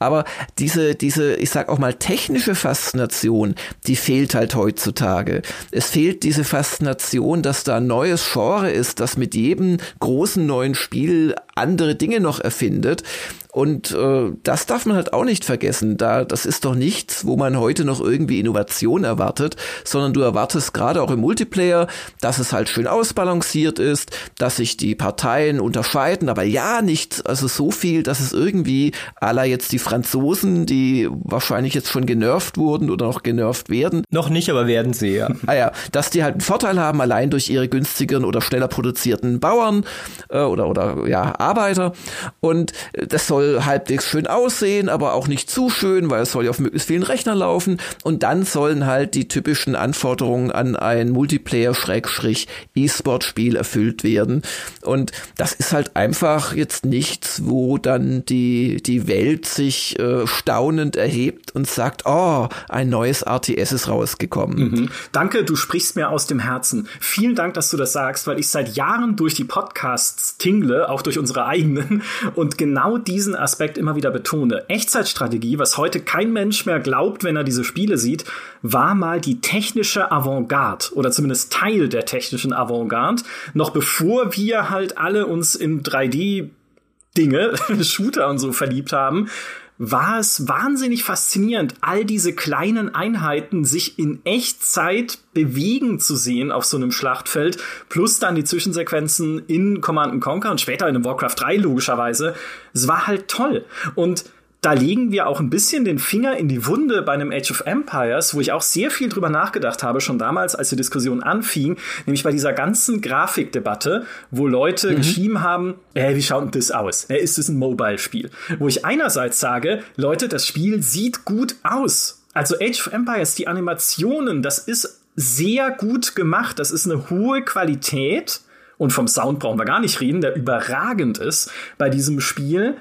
Aber diese, diese, ich sag auch mal, technische Faszination, die fehlt halt heutzutage. Es fehlt diese Faszination, dass da ein neues Genre ist, das mit jedem großen neuen Spiel andere Dinge noch erfindet. Und äh, das darf man halt auch nicht vergessen. Da, das ist doch nichts, wo man heute noch irgendwie Innovation erwartet, sondern du erwartest gerade auch im Multiplayer, dass es halt schön ausbalanciert ist, dass sich die Parteien unterscheiden, aber ja nicht, also so viel, dass es irgendwie aller jetzt die Frage Franzosen, die wahrscheinlich jetzt schon genervt wurden oder noch genervt werden. Noch nicht, aber werden sie, ja. ah ja, dass die halt einen Vorteil haben, allein durch ihre günstigeren oder schneller produzierten Bauern äh, oder, oder ja, Arbeiter. Und das soll halbwegs schön aussehen, aber auch nicht zu schön, weil es soll ja auf möglichst vielen Rechnern laufen. Und dann sollen halt die typischen Anforderungen an ein Multiplayer-E-Sport-Spiel erfüllt werden. Und das ist halt einfach jetzt nichts, wo dann die, die Welt sich äh, staunend erhebt und sagt, oh, ein neues RTS ist rausgekommen. Mhm. Danke, du sprichst mir aus dem Herzen. Vielen Dank, dass du das sagst, weil ich seit Jahren durch die Podcasts tingle, auch durch unsere eigenen, und genau diesen Aspekt immer wieder betone. Echtzeitstrategie, was heute kein Mensch mehr glaubt, wenn er diese Spiele sieht, war mal die technische Avantgarde oder zumindest Teil der technischen Avantgarde, noch bevor wir halt alle uns in 3D Dinge, Shooter und so verliebt haben, war es wahnsinnig faszinierend, all diese kleinen Einheiten sich in Echtzeit bewegen zu sehen auf so einem Schlachtfeld, plus dann die Zwischensequenzen in Command Conquer und später in Warcraft 3 logischerweise. Es war halt toll. Und da legen wir auch ein bisschen den Finger in die Wunde bei einem Age of Empires, wo ich auch sehr viel drüber nachgedacht habe, schon damals, als die Diskussion anfing, nämlich bei dieser ganzen Grafikdebatte, wo Leute mhm. geschrieben haben, äh, wie schaut denn das aus? Äh, ist das ein Mobile-Spiel? Wo ich einerseits sage, Leute, das Spiel sieht gut aus. Also Age of Empires, die Animationen, das ist sehr gut gemacht. Das ist eine hohe Qualität. Und vom Sound brauchen wir gar nicht reden, der überragend ist bei diesem Spiel.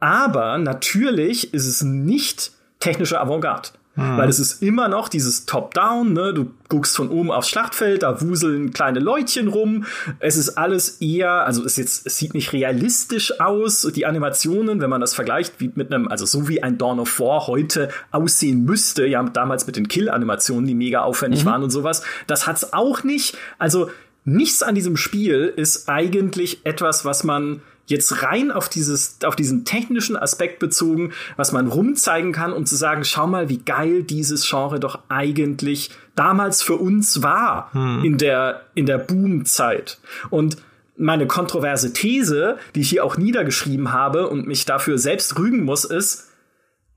Aber natürlich ist es nicht technische Avantgarde. Hm. Weil es ist immer noch dieses Top-Down, ne? Du guckst von oben aufs Schlachtfeld, da wuseln kleine Leutchen rum. Es ist alles eher, also es jetzt, es sieht nicht realistisch aus. Die Animationen, wenn man das vergleicht, wie mit einem, also so wie ein Dawn of War heute aussehen müsste, ja, damals mit den Kill-Animationen, die mega aufwendig mhm. waren und sowas, das hat's auch nicht. Also nichts an diesem Spiel ist eigentlich etwas, was man jetzt rein auf dieses, auf diesen technischen Aspekt bezogen, was man rumzeigen kann, um zu sagen, schau mal, wie geil dieses Genre doch eigentlich damals für uns war hm. in der, in der Boomzeit. Und meine kontroverse These, die ich hier auch niedergeschrieben habe und mich dafür selbst rügen muss, ist,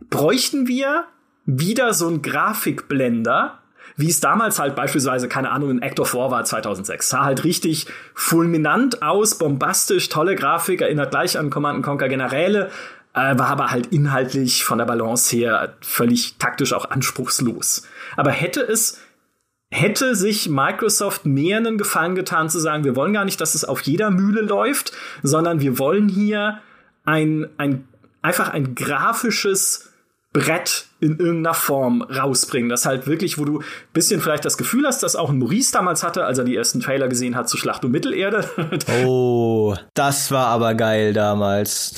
bräuchten wir wieder so einen Grafikblender, wie es damals halt beispielsweise, keine Ahnung, in Act of War war 2006. Sah halt richtig fulminant aus, bombastisch, tolle Grafik, erinnert gleich an Command Conquer Generäle, äh, war aber halt inhaltlich von der Balance her völlig taktisch auch anspruchslos. Aber hätte es hätte sich Microsoft mehr einen Gefallen getan zu sagen, wir wollen gar nicht, dass es auf jeder Mühle läuft, sondern wir wollen hier ein, ein einfach ein grafisches Brett in irgendeiner Form rausbringen. Das halt wirklich, wo du bisschen vielleicht das Gefühl hast, dass auch ein Maurice damals hatte, als er die ersten Trailer gesehen hat zu Schlacht um Mittelerde. Oh, das war aber geil damals.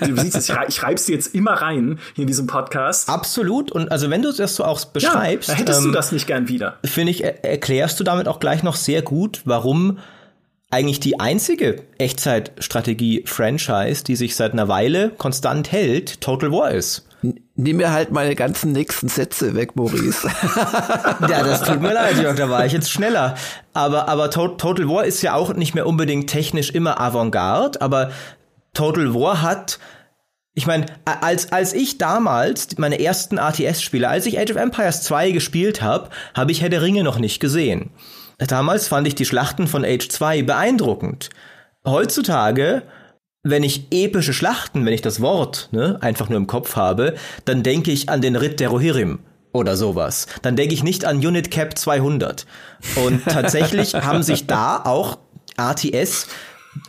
Du siehst es, ich, reib's dir jetzt immer rein hier in diesem Podcast. Absolut. Und also wenn du das so auch beschreibst. Ja, hättest ähm, du das nicht gern wieder. Finde ich, erklärst du damit auch gleich noch sehr gut, warum eigentlich die einzige Echtzeitstrategie-Franchise, die sich seit einer Weile konstant hält, Total War ist. Nimm mir halt meine ganzen nächsten Sätze weg, Maurice. ja, das tut mir leid, Jörg, da war ich jetzt schneller. Aber, aber Total War ist ja auch nicht mehr unbedingt technisch immer Avantgarde, aber Total War hat ich meine, als, als ich damals meine ersten RTS-Spiele, als ich Age of Empires 2 gespielt habe, habe ich Herr der Ringe noch nicht gesehen. Damals fand ich die Schlachten von Age 2 beeindruckend. Heutzutage wenn ich epische Schlachten, wenn ich das Wort ne, einfach nur im Kopf habe, dann denke ich an den Ritt der Rohirrim oder sowas. Dann denke ich nicht an Unit Cap 200. Und tatsächlich haben sich da auch RTS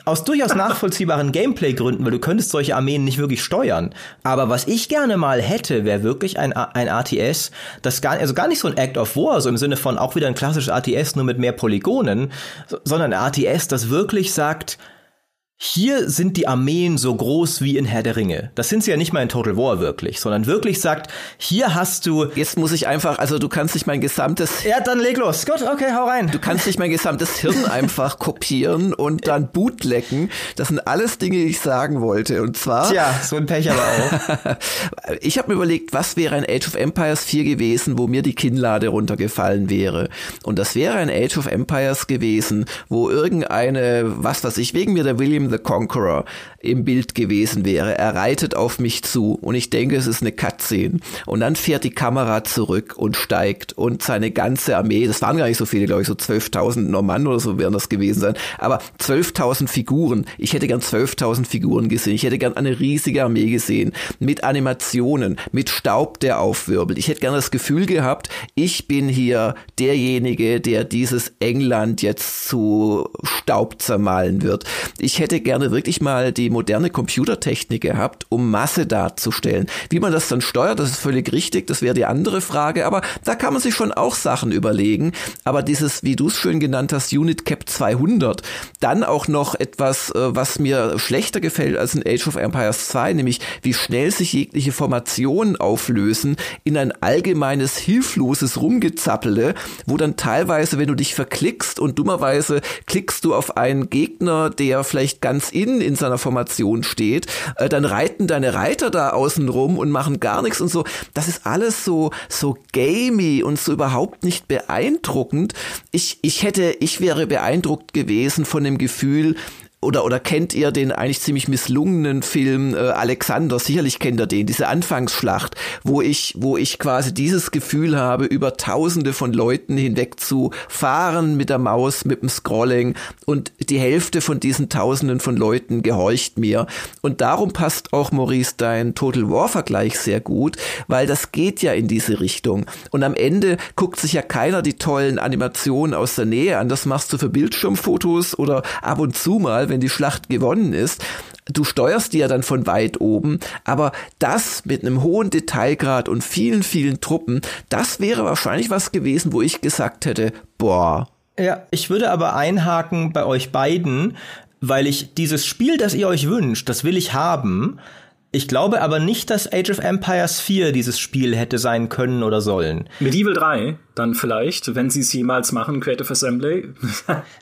aus durchaus nachvollziehbaren Gameplay-Gründen, weil du könntest solche Armeen nicht wirklich steuern. Aber was ich gerne mal hätte, wäre wirklich ein, ein RTS, das gar, also gar nicht so ein Act of War, so im Sinne von auch wieder ein klassisches RTS, nur mit mehr Polygonen, sondern ein RTS, das wirklich sagt, hier sind die Armeen so groß wie in Herr der Ringe. Das sind sie ja nicht mal in Total War wirklich, sondern wirklich sagt, hier hast du. Jetzt muss ich einfach, also du kannst nicht mein gesamtes. Ja, dann leg los. Gut, okay, hau rein. Du kannst nicht mein gesamtes Hirn einfach kopieren und dann bootlecken. Das sind alles Dinge, die ich sagen wollte. Und zwar. Tja, so ein Pech aber auch. ich habe mir überlegt, was wäre ein Age of Empires 4 gewesen, wo mir die Kinnlade runtergefallen wäre. Und das wäre ein Age of Empires gewesen, wo irgendeine, was weiß ich, wegen mir der William The Conqueror im Bild gewesen wäre. Er reitet auf mich zu und ich denke, es ist eine Cutscene. Und dann fährt die Kamera zurück und steigt und seine ganze Armee, das waren gar nicht so viele, glaube ich, so 12.000 Normannen oder so werden das gewesen sein, aber 12.000 Figuren. Ich hätte gern 12.000 Figuren gesehen. Ich hätte gern eine riesige Armee gesehen mit Animationen, mit Staub, der aufwirbelt. Ich hätte gern das Gefühl gehabt, ich bin hier derjenige, der dieses England jetzt zu Staub zermalen wird. Ich hätte gerne wirklich mal die moderne Computertechnik gehabt, um Masse darzustellen. Wie man das dann steuert, das ist völlig richtig, das wäre die andere Frage, aber da kann man sich schon auch Sachen überlegen. Aber dieses, wie du es schön genannt hast, Unit Cap 200, dann auch noch etwas, äh, was mir schlechter gefällt als in Age of Empires 2, nämlich wie schnell sich jegliche Formationen auflösen in ein allgemeines, hilfloses Rumgezappele, wo dann teilweise, wenn du dich verklickst und dummerweise klickst du auf einen Gegner, der vielleicht ganz innen in seiner Formation steht, äh, dann reiten deine Reiter da außen rum und machen gar nichts und so. Das ist alles so, so gamey und so überhaupt nicht beeindruckend. Ich, ich hätte, ich wäre beeindruckt gewesen von dem Gefühl, oder, oder kennt ihr den eigentlich ziemlich misslungenen Film äh, Alexander? Sicherlich kennt ihr den, diese Anfangsschlacht, wo ich, wo ich quasi dieses Gefühl habe, über tausende von Leuten hinweg zu fahren mit der Maus, mit dem Scrolling und die Hälfte von diesen tausenden von Leuten gehorcht mir. Und darum passt auch Maurice dein Total War Vergleich sehr gut, weil das geht ja in diese Richtung. Und am Ende guckt sich ja keiner die tollen Animationen aus der Nähe an. Das machst du für Bildschirmfotos oder ab und zu mal, wenn die Schlacht gewonnen ist. Du steuerst die ja dann von weit oben, aber das mit einem hohen Detailgrad und vielen, vielen Truppen, das wäre wahrscheinlich was gewesen, wo ich gesagt hätte, boah. Ja, ich würde aber einhaken bei euch beiden, weil ich dieses Spiel, das ihr euch wünscht, das will ich haben. Ich glaube aber nicht, dass Age of Empires 4 dieses Spiel hätte sein können oder sollen. Medieval 3 dann vielleicht, wenn sie es jemals machen, Creative Assembly.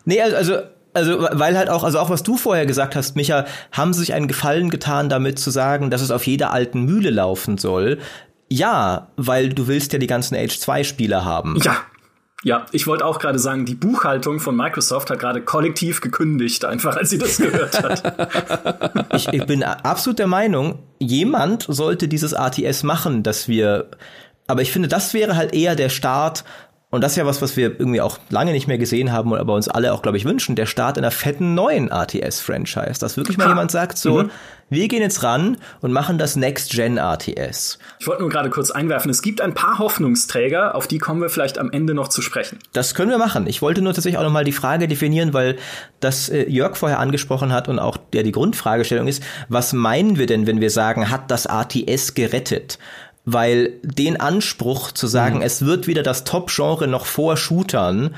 nee, also also weil halt auch, also auch was du vorher gesagt hast, Micha, haben sie sich einen Gefallen getan, damit zu sagen, dass es auf jeder alten Mühle laufen soll. Ja, weil du willst ja die ganzen Age 2 Spiele haben. Ja. Ja, ich wollte auch gerade sagen, die Buchhaltung von Microsoft hat gerade kollektiv gekündigt, einfach als sie das gehört hat. ich, ich bin absolut der Meinung, jemand sollte dieses ATS machen, dass wir aber ich finde, das wäre halt eher der Start und das ist ja was, was wir irgendwie auch lange nicht mehr gesehen haben, aber uns alle auch, glaube ich, wünschen, der Start einer fetten neuen RTS-Franchise. Dass wirklich mal ha. jemand sagt, so, mhm. wir gehen jetzt ran und machen das Next-Gen-RTS. Ich wollte nur gerade kurz einwerfen, es gibt ein paar Hoffnungsträger, auf die kommen wir vielleicht am Ende noch zu sprechen. Das können wir machen. Ich wollte nur tatsächlich auch noch mal die Frage definieren, weil das äh, Jörg vorher angesprochen hat und auch der die Grundfragestellung ist, was meinen wir denn, wenn wir sagen, hat das RTS gerettet? Weil den Anspruch zu sagen, mhm. es wird wieder das Top-Genre noch vor Shootern,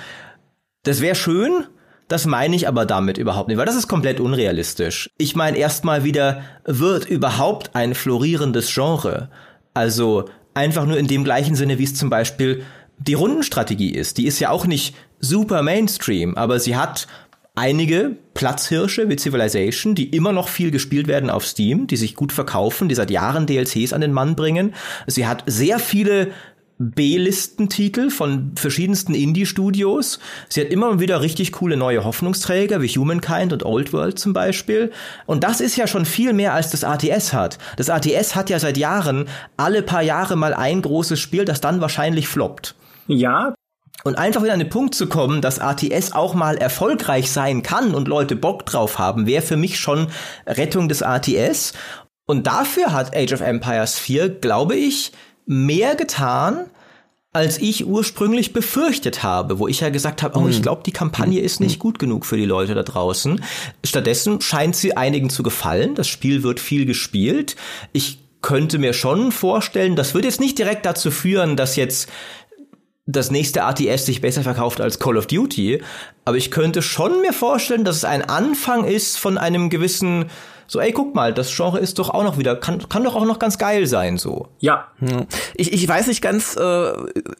das wäre schön, das meine ich aber damit überhaupt nicht, weil das ist komplett unrealistisch. Ich meine erstmal wieder, wird überhaupt ein florierendes Genre? Also einfach nur in dem gleichen Sinne, wie es zum Beispiel die Rundenstrategie ist. Die ist ja auch nicht super Mainstream, aber sie hat einige Platzhirsche wie Civilization, die immer noch viel gespielt werden auf Steam, die sich gut verkaufen, die seit Jahren DLCs an den Mann bringen. Sie hat sehr viele B-Listentitel von verschiedensten Indie-Studios. Sie hat immer wieder richtig coole neue Hoffnungsträger wie Humankind und Old World zum Beispiel. Und das ist ja schon viel mehr als das ATS hat. Das ATS hat ja seit Jahren alle paar Jahre mal ein großes Spiel, das dann wahrscheinlich floppt. Ja, und einfach wieder an den Punkt zu kommen, dass ATS auch mal erfolgreich sein kann und Leute Bock drauf haben, wäre für mich schon Rettung des ATS. Und dafür hat Age of Empires 4, glaube ich, mehr getan, als ich ursprünglich befürchtet habe, wo ich ja gesagt habe, oh, ich hm. glaube, die Kampagne ist nicht hm. gut genug für die Leute da draußen. Stattdessen scheint sie einigen zu gefallen. Das Spiel wird viel gespielt. Ich könnte mir schon vorstellen, das wird jetzt nicht direkt dazu führen, dass jetzt das nächste ATS sich besser verkauft als Call of Duty, aber ich könnte schon mir vorstellen, dass es ein Anfang ist von einem gewissen so, ey, guck mal, das Genre ist doch auch noch wieder, kann, kann doch auch noch ganz geil sein, so. Ja. Hm. Ich, ich weiß nicht ganz, äh,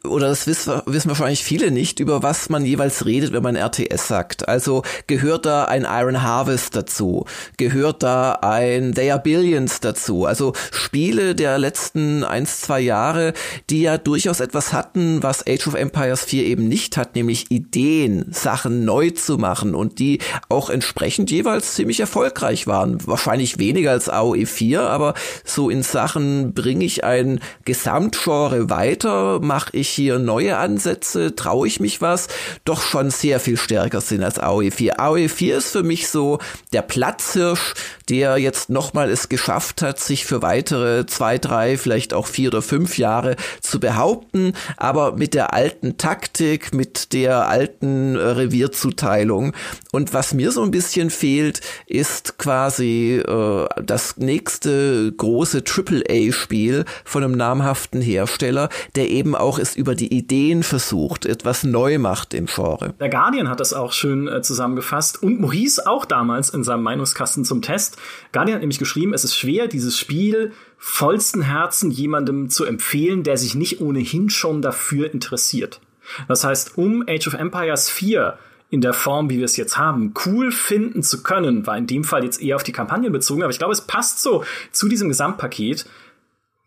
oder das wissen, wissen wahrscheinlich viele nicht, über was man jeweils redet, wenn man RTS sagt. Also gehört da ein Iron Harvest dazu? Gehört da ein They Are Billions dazu? Also Spiele der letzten eins, zwei Jahre, die ja durchaus etwas hatten, was Age of Empires 4 eben nicht hat, nämlich Ideen, Sachen neu zu machen und die auch entsprechend jeweils ziemlich erfolgreich waren. Wahrscheinlich weniger als AOE 4, aber so in Sachen bringe ich ein Gesamtgenre weiter, mache ich hier neue Ansätze, traue ich mich was, doch schon sehr viel stärker sind als AOE 4. AOE 4 ist für mich so der Platzhirsch, der jetzt nochmal es geschafft hat, sich für weitere zwei, drei, vielleicht auch vier oder fünf Jahre zu behaupten, aber mit der alten Taktik, mit der alten äh, Revierzuteilung. Und was mir so ein bisschen fehlt, ist quasi äh, das nächste große AAA-Spiel von einem namhaften Hersteller, der eben auch es über die Ideen versucht, etwas neu macht im Genre. Der Guardian hat das auch schön äh, zusammengefasst und Maurice auch damals in seinem Meinungskasten zum Test. Guardian hat nämlich geschrieben, es ist schwer, dieses Spiel vollsten Herzen jemandem zu empfehlen, der sich nicht ohnehin schon dafür interessiert. Das heißt, um Age of Empires 4 in der Form, wie wir es jetzt haben, cool finden zu können, war in dem Fall jetzt eher auf die Kampagne bezogen, aber ich glaube, es passt so zu diesem Gesamtpaket,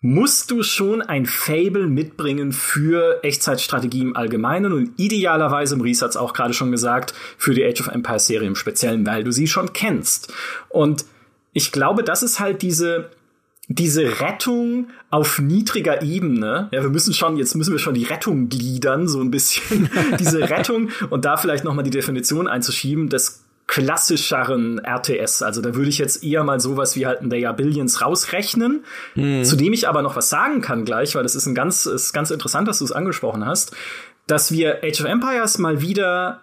musst du schon ein Fable mitbringen für Echtzeitstrategie im Allgemeinen und idealerweise, Maurice hat es auch gerade schon gesagt, für die Age of Empires Serie im Speziellen, weil du sie schon kennst. Und ich glaube, das ist halt diese, diese Rettung auf niedriger Ebene, ja, wir müssen schon, jetzt müssen wir schon die Rettung gliedern, so ein bisschen, diese Rettung und da vielleicht nochmal die Definition einzuschieben, des klassischeren RTS. Also da würde ich jetzt eher mal sowas wie halt ein Day Billions rausrechnen, mhm. zu dem ich aber noch was sagen kann gleich, weil das ist ein ganz, ist ganz interessant, dass du es angesprochen hast, dass wir Age of Empires mal wieder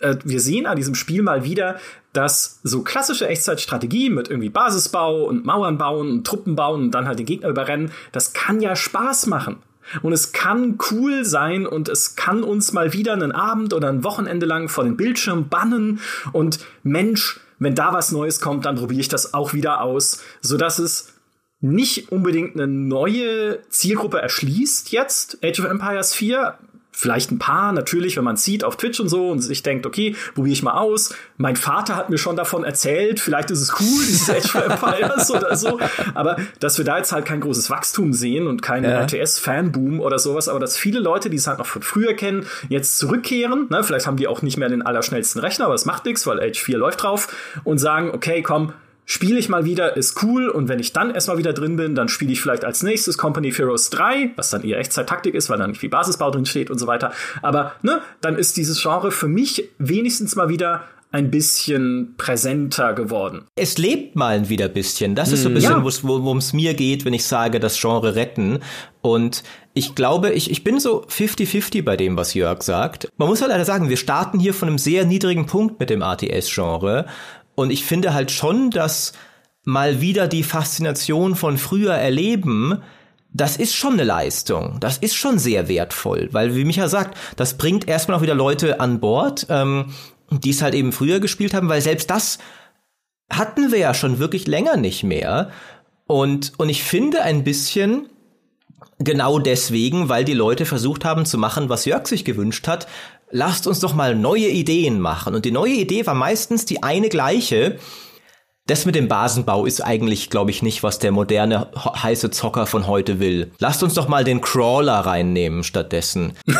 wir sehen an diesem Spiel mal wieder, dass so klassische Echtzeitstrategie mit irgendwie Basisbau und Mauern bauen und Truppen bauen und dann halt den Gegner überrennen, das kann ja Spaß machen. Und es kann cool sein und es kann uns mal wieder einen Abend oder ein Wochenende lang vor den Bildschirm bannen und Mensch, wenn da was Neues kommt, dann probiere ich das auch wieder aus, so dass es nicht unbedingt eine neue Zielgruppe erschließt jetzt, Age of Empires 4, vielleicht ein paar, natürlich, wenn man sieht auf Twitch und so und sich denkt, okay, probiere ich mal aus. Mein Vater hat mir schon davon erzählt, vielleicht ist es cool, dieses Age of Empires oder so. Aber dass wir da jetzt halt kein großes Wachstum sehen und keinen ja. RTS-Fanboom oder sowas, aber dass viele Leute, die es halt noch von früher kennen, jetzt zurückkehren, ne? vielleicht haben die auch nicht mehr den allerschnellsten Rechner, aber es macht nichts, weil Age 4 läuft drauf und sagen, okay, komm, spiele ich mal wieder, ist cool. Und wenn ich dann erstmal wieder drin bin, dann spiele ich vielleicht als nächstes Company of Heroes 3, was dann eher Echtzeit-Taktik ist, weil da nicht viel Basisbau drin steht und so weiter. Aber ne, dann ist dieses Genre für mich wenigstens mal wieder ein bisschen präsenter geworden. Es lebt mal wieder ein bisschen. Das ist so ein mhm. bisschen, ja. worum es mir geht, wenn ich sage, das Genre retten. Und ich glaube, ich, ich bin so 50-50 bei dem, was Jörg sagt. Man muss halt leider sagen, wir starten hier von einem sehr niedrigen Punkt mit dem ATS-Genre. Und ich finde halt schon, dass mal wieder die Faszination von früher erleben, das ist schon eine Leistung. Das ist schon sehr wertvoll, weil wie Micha sagt, das bringt erstmal auch wieder Leute an Bord, ähm, die es halt eben früher gespielt haben, weil selbst das hatten wir ja schon wirklich länger nicht mehr. Und, und ich finde ein bisschen, genau deswegen, weil die Leute versucht haben zu machen, was Jörg sich gewünscht hat, lasst uns doch mal neue Ideen machen. Und die neue Idee war meistens die eine gleiche. Das mit dem Basenbau ist eigentlich, glaube ich, nicht, was der moderne heiße Zocker von heute will. Lasst uns doch mal den Crawler reinnehmen stattdessen.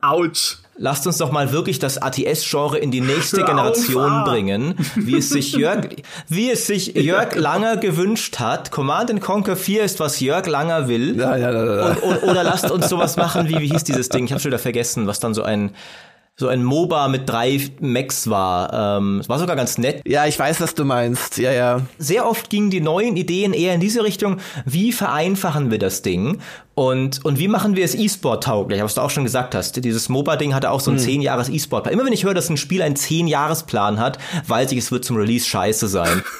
Autsch lasst uns doch mal wirklich das ATS-Genre in die nächste Generation bringen, wie es sich Jörg, wie es sich Jörg Langer gewünscht hat. Command Conquer 4 ist, was Jörg Langer will. Ja, ja, ja, ja. Und, oder lasst uns sowas machen, wie, wie hieß dieses Ding? Ich habe schon wieder vergessen, was dann so ein so ein MOBA mit drei Max war. Ähm, es war sogar ganz nett. Ja, ich weiß, was du meinst. Ja, ja. Sehr oft gingen die neuen Ideen eher in diese Richtung. Wie vereinfachen wir das Ding? Und, und wie machen wir es E-Sport tauglich? Was du auch schon gesagt hast. Dieses MOBA-Ding hatte auch so einen hm. 10 Jahres E-Sport-Plan. Immer wenn ich höre, dass ein Spiel einen 10 Jahres Plan hat, weiß ich, es wird zum Release scheiße sein.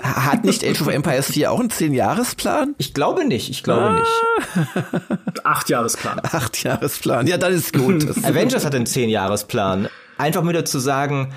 Hat nicht Age of Empires 4 auch einen 10-Jahres-Plan? Ich glaube nicht, ich glaube ah. nicht. Acht-Jahres-Plan. Acht-Jahres-Plan, ja, dann ist gut. Avengers hat einen 10-Jahres-Plan. Einfach wieder zu sagen,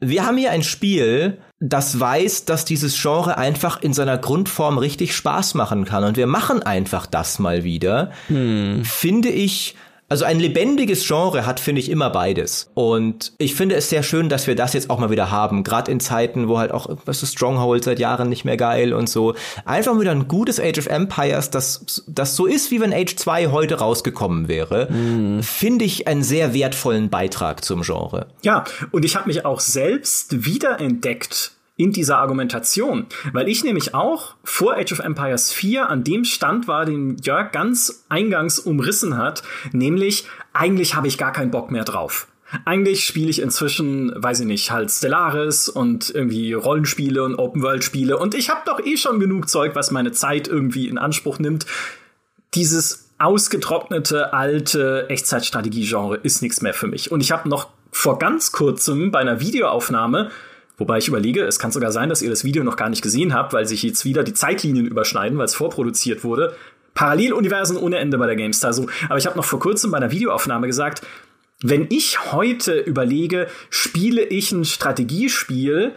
wir haben hier ein Spiel, das weiß, dass dieses Genre einfach in seiner Grundform richtig Spaß machen kann. Und wir machen einfach das mal wieder. Hm. Finde ich also ein lebendiges Genre hat, finde ich, immer beides. Und ich finde es sehr schön, dass wir das jetzt auch mal wieder haben. Gerade in Zeiten, wo halt auch, was ist Stronghold seit Jahren nicht mehr geil und so. Einfach wieder ein gutes Age of Empires, das, das so ist, wie wenn Age 2 heute rausgekommen wäre. Mhm. Finde ich einen sehr wertvollen Beitrag zum Genre. Ja, und ich habe mich auch selbst wiederentdeckt in dieser Argumentation. Weil ich nämlich auch vor Age of Empires 4 an dem Stand war, den Jörg ganz eingangs umrissen hat, nämlich eigentlich habe ich gar keinen Bock mehr drauf. Eigentlich spiele ich inzwischen, weiß ich nicht, halt Stellaris und irgendwie Rollenspiele und Open-World-Spiele und ich habe doch eh schon genug Zeug, was meine Zeit irgendwie in Anspruch nimmt. Dieses ausgetrocknete, alte Echtzeitstrategie-Genre ist nichts mehr für mich. Und ich habe noch vor ganz kurzem bei einer Videoaufnahme Wobei ich überlege, es kann sogar sein, dass ihr das Video noch gar nicht gesehen habt, weil sich jetzt wieder die Zeitlinien überschneiden, weil es vorproduziert wurde. Paralleluniversen ohne Ende bei der GameStar so. Aber ich habe noch vor kurzem bei einer Videoaufnahme gesagt, wenn ich heute überlege, spiele ich ein Strategiespiel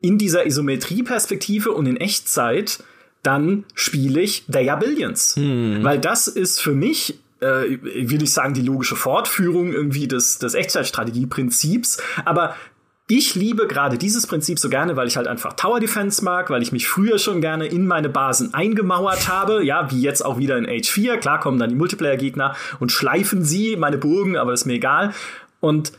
in dieser Isometrieperspektive und in Echtzeit, dann spiele ich They Are Billions. Hm. Weil das ist für mich äh, will ich sagen, die logische Fortführung irgendwie des, des Echtzeitstrategieprinzips. Aber ich liebe gerade dieses Prinzip so gerne, weil ich halt einfach Tower Defense mag, weil ich mich früher schon gerne in meine Basen eingemauert habe. Ja, wie jetzt auch wieder in Age 4. Klar kommen dann die Multiplayer-Gegner und schleifen sie, meine Burgen, aber ist mir egal. Und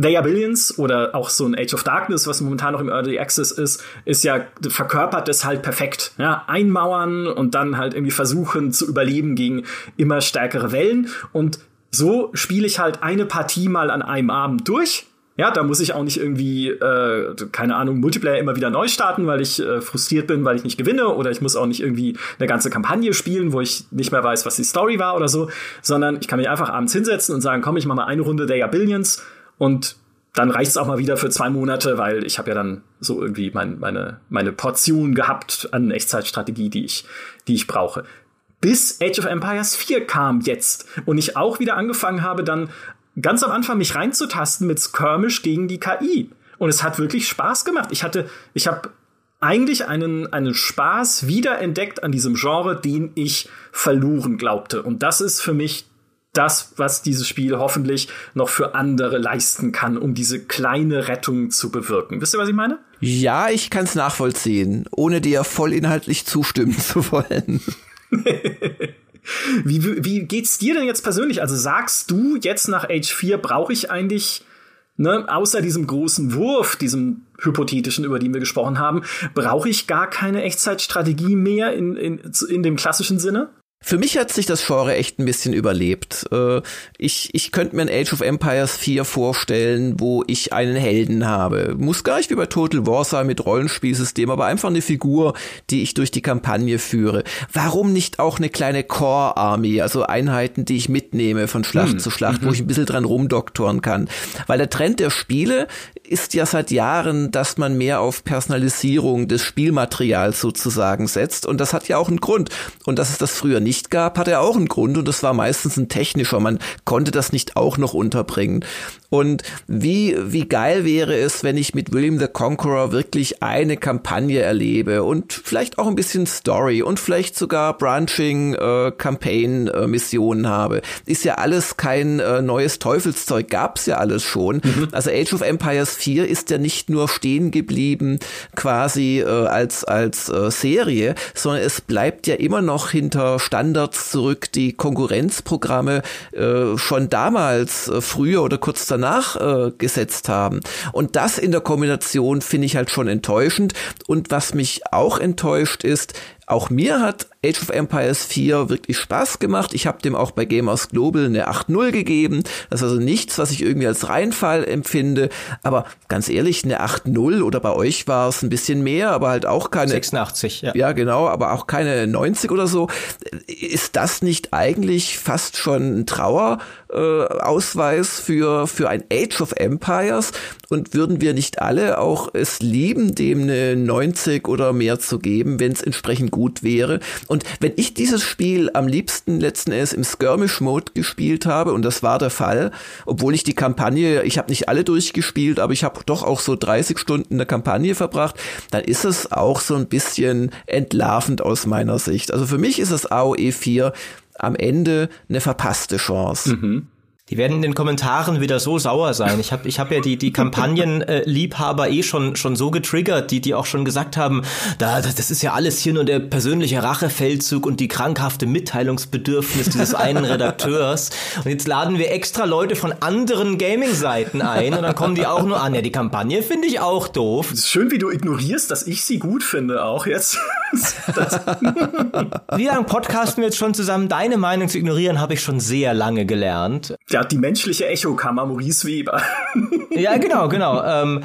They Are Billions oder auch so ein Age of Darkness, was momentan noch im Early Access ist, ist ja verkörpert das halt perfekt. Ja, einmauern und dann halt irgendwie versuchen zu überleben gegen immer stärkere Wellen. Und so spiele ich halt eine Partie mal an einem Abend durch ja, da muss ich auch nicht irgendwie, äh, keine Ahnung, Multiplayer immer wieder neu starten, weil ich äh, frustriert bin, weil ich nicht gewinne. Oder ich muss auch nicht irgendwie eine ganze Kampagne spielen, wo ich nicht mehr weiß, was die Story war oder so. Sondern ich kann mich einfach abends hinsetzen und sagen, komm, ich mach mal eine Runde Day Billions und dann reicht es auch mal wieder für zwei Monate, weil ich habe ja dann so irgendwie mein, meine, meine Portion gehabt an Echtzeitstrategie, die ich, die ich brauche bis Age of Empires 4 kam jetzt und ich auch wieder angefangen habe, dann ganz am Anfang mich reinzutasten mit Skirmish gegen die KI. Und es hat wirklich Spaß gemacht. Ich hatte, ich habe eigentlich einen, einen Spaß wiederentdeckt an diesem Genre, den ich verloren glaubte. Und das ist für mich das, was dieses Spiel hoffentlich noch für andere leisten kann, um diese kleine Rettung zu bewirken. Wisst ihr, was ich meine? Ja, ich kann es nachvollziehen, ohne dir voll inhaltlich zustimmen zu wollen. Wie, wie geht's dir denn jetzt persönlich? Also sagst du jetzt nach Age 4 brauche ich eigentlich, ne, außer diesem großen Wurf, diesem hypothetischen, über den wir gesprochen haben, brauche ich gar keine Echtzeitstrategie mehr in, in, in dem klassischen Sinne? Für mich hat sich das Genre echt ein bisschen überlebt. Äh, ich, ich könnte mir ein Age of Empires 4 vorstellen, wo ich einen Helden habe. Muss gar nicht wie bei Total War sein mit Rollenspielsystem, aber einfach eine Figur, die ich durch die Kampagne führe. Warum nicht auch eine kleine Core Army, also Einheiten, die ich mitnehme von Schlacht hm. zu Schlacht, mhm. wo ich ein bisschen dran rumdoktoren kann? Weil der Trend der Spiele ist ja seit Jahren, dass man mehr auf Personalisierung des Spielmaterials sozusagen setzt. Und das hat ja auch einen Grund. Und dass es das früher nicht gab, hat ja auch einen Grund. Und das war meistens ein technischer. Man konnte das nicht auch noch unterbringen. Und wie, wie geil wäre es, wenn ich mit William the Conqueror wirklich eine Kampagne erlebe und vielleicht auch ein bisschen Story und vielleicht sogar Branching äh, Campaign äh, Missionen habe. Ist ja alles kein äh, neues Teufelszeug, gab's ja alles schon. Mhm. Also Age of Empires 4 ist ja nicht nur stehen geblieben quasi äh, als als äh, Serie, sondern es bleibt ja immer noch hinter Standards zurück, die Konkurrenzprogramme äh, schon damals äh, früher oder kurz danach äh, haben. Und das in der Kombination finde ich halt schon enttäuschend. Und was mich auch enttäuscht ist, auch mir hat Age of Empires 4 wirklich Spaß gemacht. Ich habe dem auch bei Gamers Global eine 8.0 gegeben. Das ist also nichts, was ich irgendwie als Reinfall empfinde. Aber ganz ehrlich, eine 8.0 oder bei euch war es ein bisschen mehr, aber halt auch keine 86, ja. Ja, genau, aber auch keine 90 oder so. Ist das nicht eigentlich fast schon ein Trauerausweis äh, für, für ein Age of Empires? Und würden wir nicht alle auch es lieben, dem eine 90 oder mehr zu geben, wenn es entsprechend gut gut wäre. Und wenn ich dieses Spiel am liebsten letzten Endes im Skirmish-Mode gespielt habe, und das war der Fall, obwohl ich die Kampagne, ich habe nicht alle durchgespielt, aber ich habe doch auch so 30 Stunden eine Kampagne verbracht, dann ist es auch so ein bisschen entlarvend aus meiner Sicht. Also für mich ist es AOE 4 am Ende eine verpasste Chance. Mhm. Die werden in den Kommentaren wieder so sauer sein. Ich habe ich hab ja die, die Kampagnenliebhaber äh, eh schon, schon so getriggert, die, die auch schon gesagt haben, da, das, das ist ja alles hier nur der persönliche Rachefeldzug und die krankhafte Mitteilungsbedürfnis dieses einen Redakteurs. Und jetzt laden wir extra Leute von anderen Gaming-Seiten ein und dann kommen die auch nur an. Ja, die Kampagne finde ich auch doof. Es ist schön, wie du ignorierst, dass ich sie gut finde, auch jetzt. wie lange podcasten wir jetzt schon zusammen? Deine Meinung zu ignorieren, habe ich schon sehr lange gelernt. Ja, die menschliche Echokammer, Maurice Weber. ja, genau, genau. Ähm,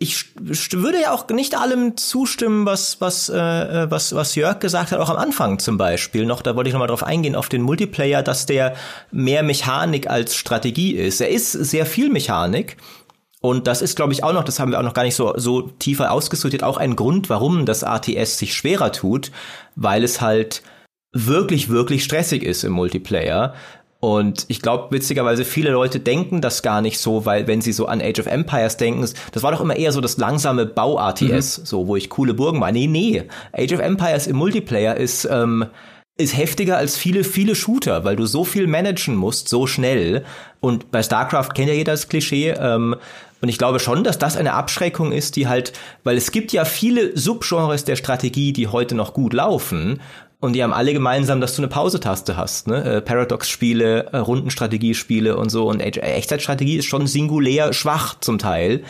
ich würde ja auch nicht allem zustimmen, was was äh, was was Jörg gesagt hat, auch am Anfang zum Beispiel noch. Da wollte ich noch mal drauf eingehen auf den Multiplayer, dass der mehr Mechanik als Strategie ist. Er ist sehr viel Mechanik. Und das ist, glaube ich, auch noch, das haben wir auch noch gar nicht so, so tiefer ausgesortiert, auch ein Grund, warum das ATS sich schwerer tut, weil es halt wirklich, wirklich stressig ist im Multiplayer. Und ich glaube, witzigerweise, viele Leute denken das gar nicht so, weil wenn sie so an Age of Empires denken, das war doch immer eher so das langsame Bau-RTS, mhm. so wo ich coole Burgen war. Nee, nee. Age of Empires im Multiplayer ist, ähm, ist heftiger als viele, viele Shooter, weil du so viel managen musst, so schnell. Und bei StarCraft kennt ja jeder das Klischee. Ähm, und ich glaube schon, dass das eine Abschreckung ist, die halt, weil es gibt ja viele Subgenres der Strategie, die heute noch gut laufen. Und die haben alle gemeinsam, dass du eine Pause-Taste hast, ne? Äh, Paradox-Spiele, äh, Rundenstrategiespiele und so. Und Echtzeitstrategie ist schon singulär schwach zum Teil.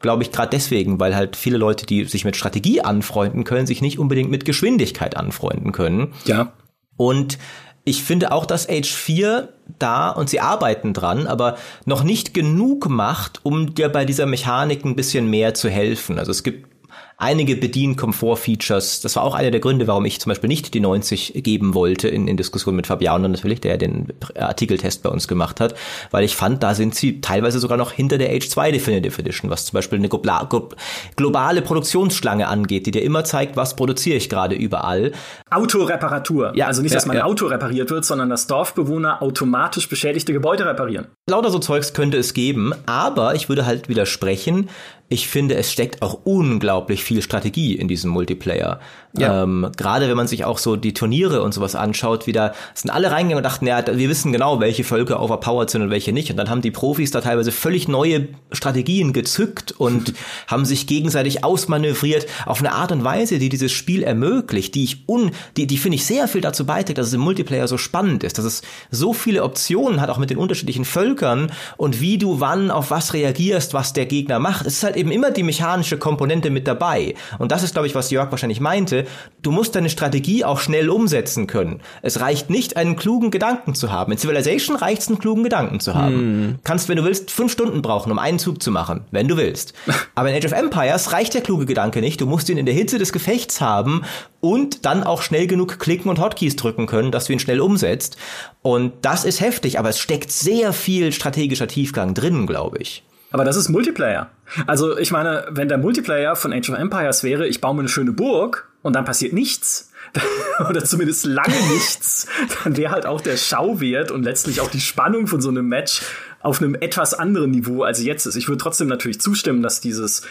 Glaube ich gerade deswegen, weil halt viele Leute, die sich mit Strategie anfreunden können, sich nicht unbedingt mit Geschwindigkeit anfreunden können. Ja. Und ich finde auch, dass Age 4 da und sie arbeiten dran, aber noch nicht genug macht, um dir bei dieser Mechanik ein bisschen mehr zu helfen. Also es gibt einige Bedienkomfort-Features. Das war auch einer der Gründe, warum ich zum Beispiel nicht die 90 geben wollte in, in Diskussion mit Fabiano natürlich, der den Artikeltest bei uns gemacht hat, weil ich fand, da sind sie teilweise sogar noch hinter der Age 2 Definitive Edition, was zum Beispiel eine globale Produktionsschlange angeht, die dir immer zeigt, was produziere ich gerade überall. Autoreparatur. Ja, also nicht, dass mein ja. Auto repariert wird, sondern dass Dorfbewohner automatisch beschädigte Gebäude reparieren. Lauter so Zeugs könnte es geben, aber ich würde halt widersprechen, ich finde, es steckt auch unglaublich viel Strategie in diesem Multiplayer. Ja. Ähm, Gerade wenn man sich auch so die Turniere und sowas anschaut, wieder sind alle reingegangen und dachten, ja, wir wissen genau, welche Völker overpowered sind und welche nicht. Und dann haben die Profis da teilweise völlig neue Strategien gezückt und haben sich gegenseitig ausmanövriert auf eine Art und Weise, die dieses Spiel ermöglicht, die ich un, die, die finde ich sehr viel dazu beiträgt, dass es im Multiplayer so spannend ist, dass es so viele Optionen hat, auch mit den unterschiedlichen Völkern und wie du wann auf was reagierst, was der Gegner macht. Es ist halt eben immer die mechanische Komponente mit dabei. Und das ist, glaube ich, was Jörg wahrscheinlich meinte. Du musst deine Strategie auch schnell umsetzen können. Es reicht nicht, einen klugen Gedanken zu haben. In Civilization reicht es, einen klugen Gedanken zu haben. Hm. Kannst, wenn du willst, fünf Stunden brauchen, um einen Zug zu machen, wenn du willst. Aber in Age of Empires reicht der kluge Gedanke nicht. Du musst ihn in der Hitze des Gefechts haben und dann auch schnell genug klicken und Hotkeys drücken können, dass du ihn schnell umsetzt. Und das ist heftig, aber es steckt sehr viel strategischer Tiefgang drin, glaube ich. Aber das ist Multiplayer. Also ich meine, wenn der Multiplayer von Age of Empires wäre, ich baue mir eine schöne Burg und dann passiert nichts, oder zumindest lange nichts, dann wäre halt auch der Schauwert und letztlich auch die Spannung von so einem Match auf einem etwas anderen Niveau, als jetzt ist. Ich würde trotzdem natürlich zustimmen, dass dieses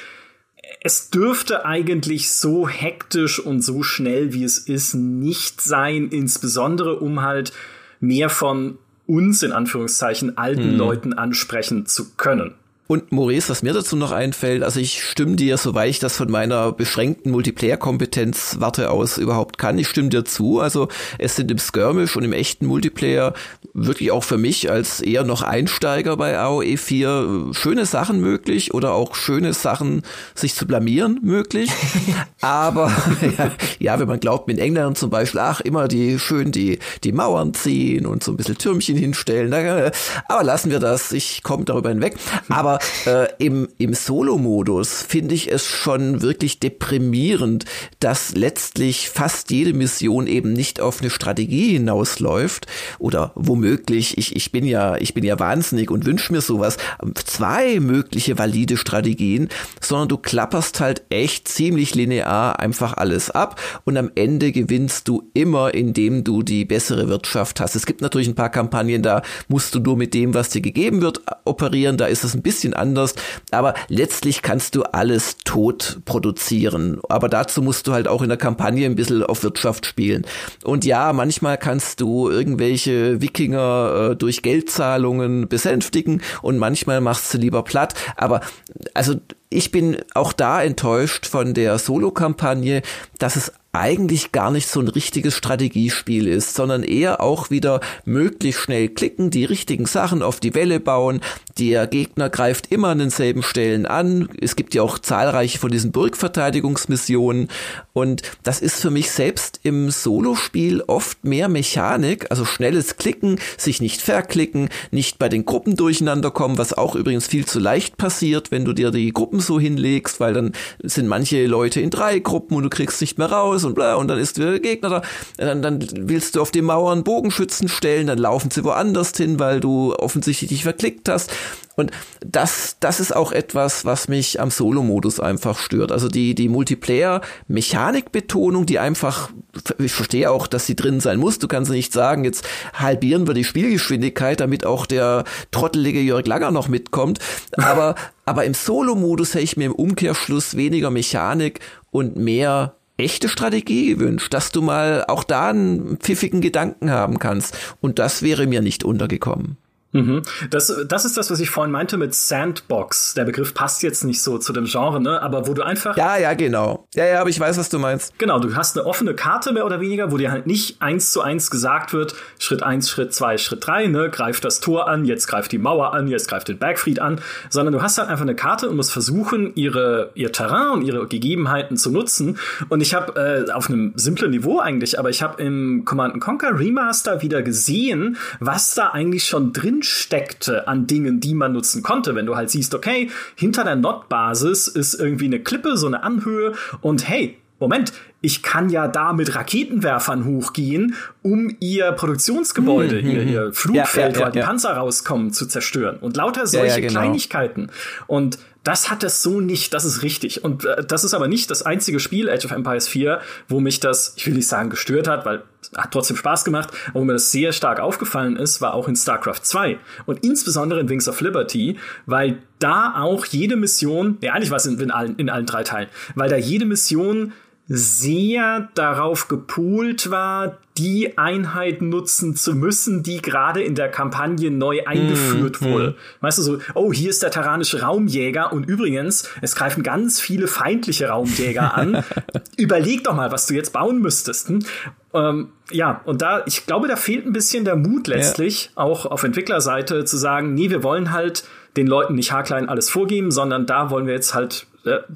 es dürfte eigentlich so hektisch und so schnell, wie es ist, nicht sein, insbesondere um halt mehr von uns in Anführungszeichen alten hm. Leuten ansprechen zu können. Und Maurice, was mir dazu noch einfällt, also ich stimme dir, soweit ich das von meiner beschränkten Multiplayer-Kompetenz warte aus überhaupt kann, ich stimme dir zu. Also es sind im Skirmish und im echten Multiplayer wirklich auch für mich als eher noch Einsteiger bei AOE 4 schöne Sachen möglich oder auch schöne Sachen sich zu blamieren möglich. Aber ja, ja, wenn man glaubt, mit Engländern zum Beispiel, ach, immer die schön die, die Mauern ziehen und so ein bisschen Türmchen hinstellen. Aber lassen wir das, ich komme darüber hinweg. Aber Aber äh, im, im Solo-Modus finde ich es schon wirklich deprimierend, dass letztlich fast jede Mission eben nicht auf eine Strategie hinausläuft oder womöglich, ich, ich bin ja, ich bin ja wahnsinnig und wünsche mir sowas, zwei mögliche valide Strategien, sondern du klapperst halt echt ziemlich linear einfach alles ab und am Ende gewinnst du immer, indem du die bessere Wirtschaft hast. Es gibt natürlich ein paar Kampagnen, da musst du nur mit dem, was dir gegeben wird, operieren, da ist es ein bisschen anders, aber letztlich kannst du alles tot produzieren. Aber dazu musst du halt auch in der Kampagne ein bisschen auf Wirtschaft spielen. Und ja, manchmal kannst du irgendwelche Wikinger äh, durch Geldzahlungen besänftigen und manchmal machst du lieber platt. Aber also ich bin auch da enttäuscht von der Solo-Kampagne, dass es eigentlich gar nicht so ein richtiges Strategiespiel ist, sondern eher auch wieder möglichst schnell klicken, die richtigen Sachen auf die Welle bauen. Der Gegner greift immer an denselben Stellen an. Es gibt ja auch zahlreiche von diesen Burgverteidigungsmissionen und das ist für mich selbst im Solospiel oft mehr Mechanik, also schnelles Klicken, sich nicht verklicken, nicht bei den Gruppen durcheinander kommen, was auch übrigens viel zu leicht passiert, wenn du dir die Gruppen so hinlegst, weil dann sind manche Leute in drei Gruppen und du kriegst nicht mehr raus und bla und dann ist der Gegner da. Dann, dann willst du auf die Mauern Bogenschützen stellen, dann laufen sie woanders hin, weil du offensichtlich dich verklickt hast. Und das, das ist auch etwas, was mich am Solo-Modus einfach stört. Also die, die Multiplayer-Mechanik-Betonung, die einfach, ich verstehe auch, dass sie drin sein muss. Du kannst nicht sagen, jetzt halbieren wir die Spielgeschwindigkeit, damit auch der trottelige Jörg Langer noch mitkommt. Aber, aber im Solo-Modus hätte ich mir im Umkehrschluss weniger Mechanik und mehr echte Strategie gewünscht, dass du mal auch da einen pfiffigen Gedanken haben kannst. Und das wäre mir nicht untergekommen. Mhm. Das, das ist das, was ich vorhin meinte mit Sandbox. Der Begriff passt jetzt nicht so zu dem Genre, ne? aber wo du einfach. Ja, ja, genau. Ja, ja, aber ich weiß, was du meinst. Genau, du hast eine offene Karte mehr oder weniger, wo dir halt nicht eins zu eins gesagt wird, Schritt eins, Schritt zwei, Schritt drei, ne? Greift das Tor an, jetzt greift die Mauer an, jetzt greift den Bergfried an, sondern du hast halt einfach eine Karte und musst versuchen, ihre, ihr Terrain und ihre Gegebenheiten zu nutzen. Und ich habe äh, auf einem simplen Niveau eigentlich, aber ich habe im Command Conquer Remaster wieder gesehen, was da eigentlich schon drin steckte an Dingen, die man nutzen konnte. Wenn du halt siehst, okay, hinter der Not-Basis ist irgendwie eine Klippe, so eine Anhöhe und hey, Moment, ich kann ja da mit Raketenwerfern hochgehen, um ihr Produktionsgebäude, hm, ihr, hm, ihr hm. Flugfeld, ja, ja, ja, wo die Panzer rauskommen, zu zerstören. Und lauter solche genau. Kleinigkeiten. Und das hat es so nicht, das ist richtig. Und äh, das ist aber nicht das einzige Spiel, Age of Empires 4, wo mich das, ich will nicht sagen gestört hat, weil hat trotzdem Spaß gemacht, aber wo mir das sehr stark aufgefallen ist, war auch in StarCraft 2 und insbesondere in Wings of Liberty, weil da auch jede Mission, ja eigentlich war es in, in, allen, in allen drei Teilen, weil da jede Mission sehr darauf gepoolt war, die Einheit nutzen zu müssen, die gerade in der Kampagne neu eingeführt mm, wurde. Mm. Weißt du so, oh, hier ist der terranische Raumjäger und übrigens, es greifen ganz viele feindliche Raumjäger an. Überleg doch mal, was du jetzt bauen müsstest. Hm? Ähm, ja, und da, ich glaube, da fehlt ein bisschen der Mut letztlich, ja. auch auf Entwicklerseite zu sagen, nee, wir wollen halt den Leuten nicht haarklein alles vorgeben, sondern da wollen wir jetzt halt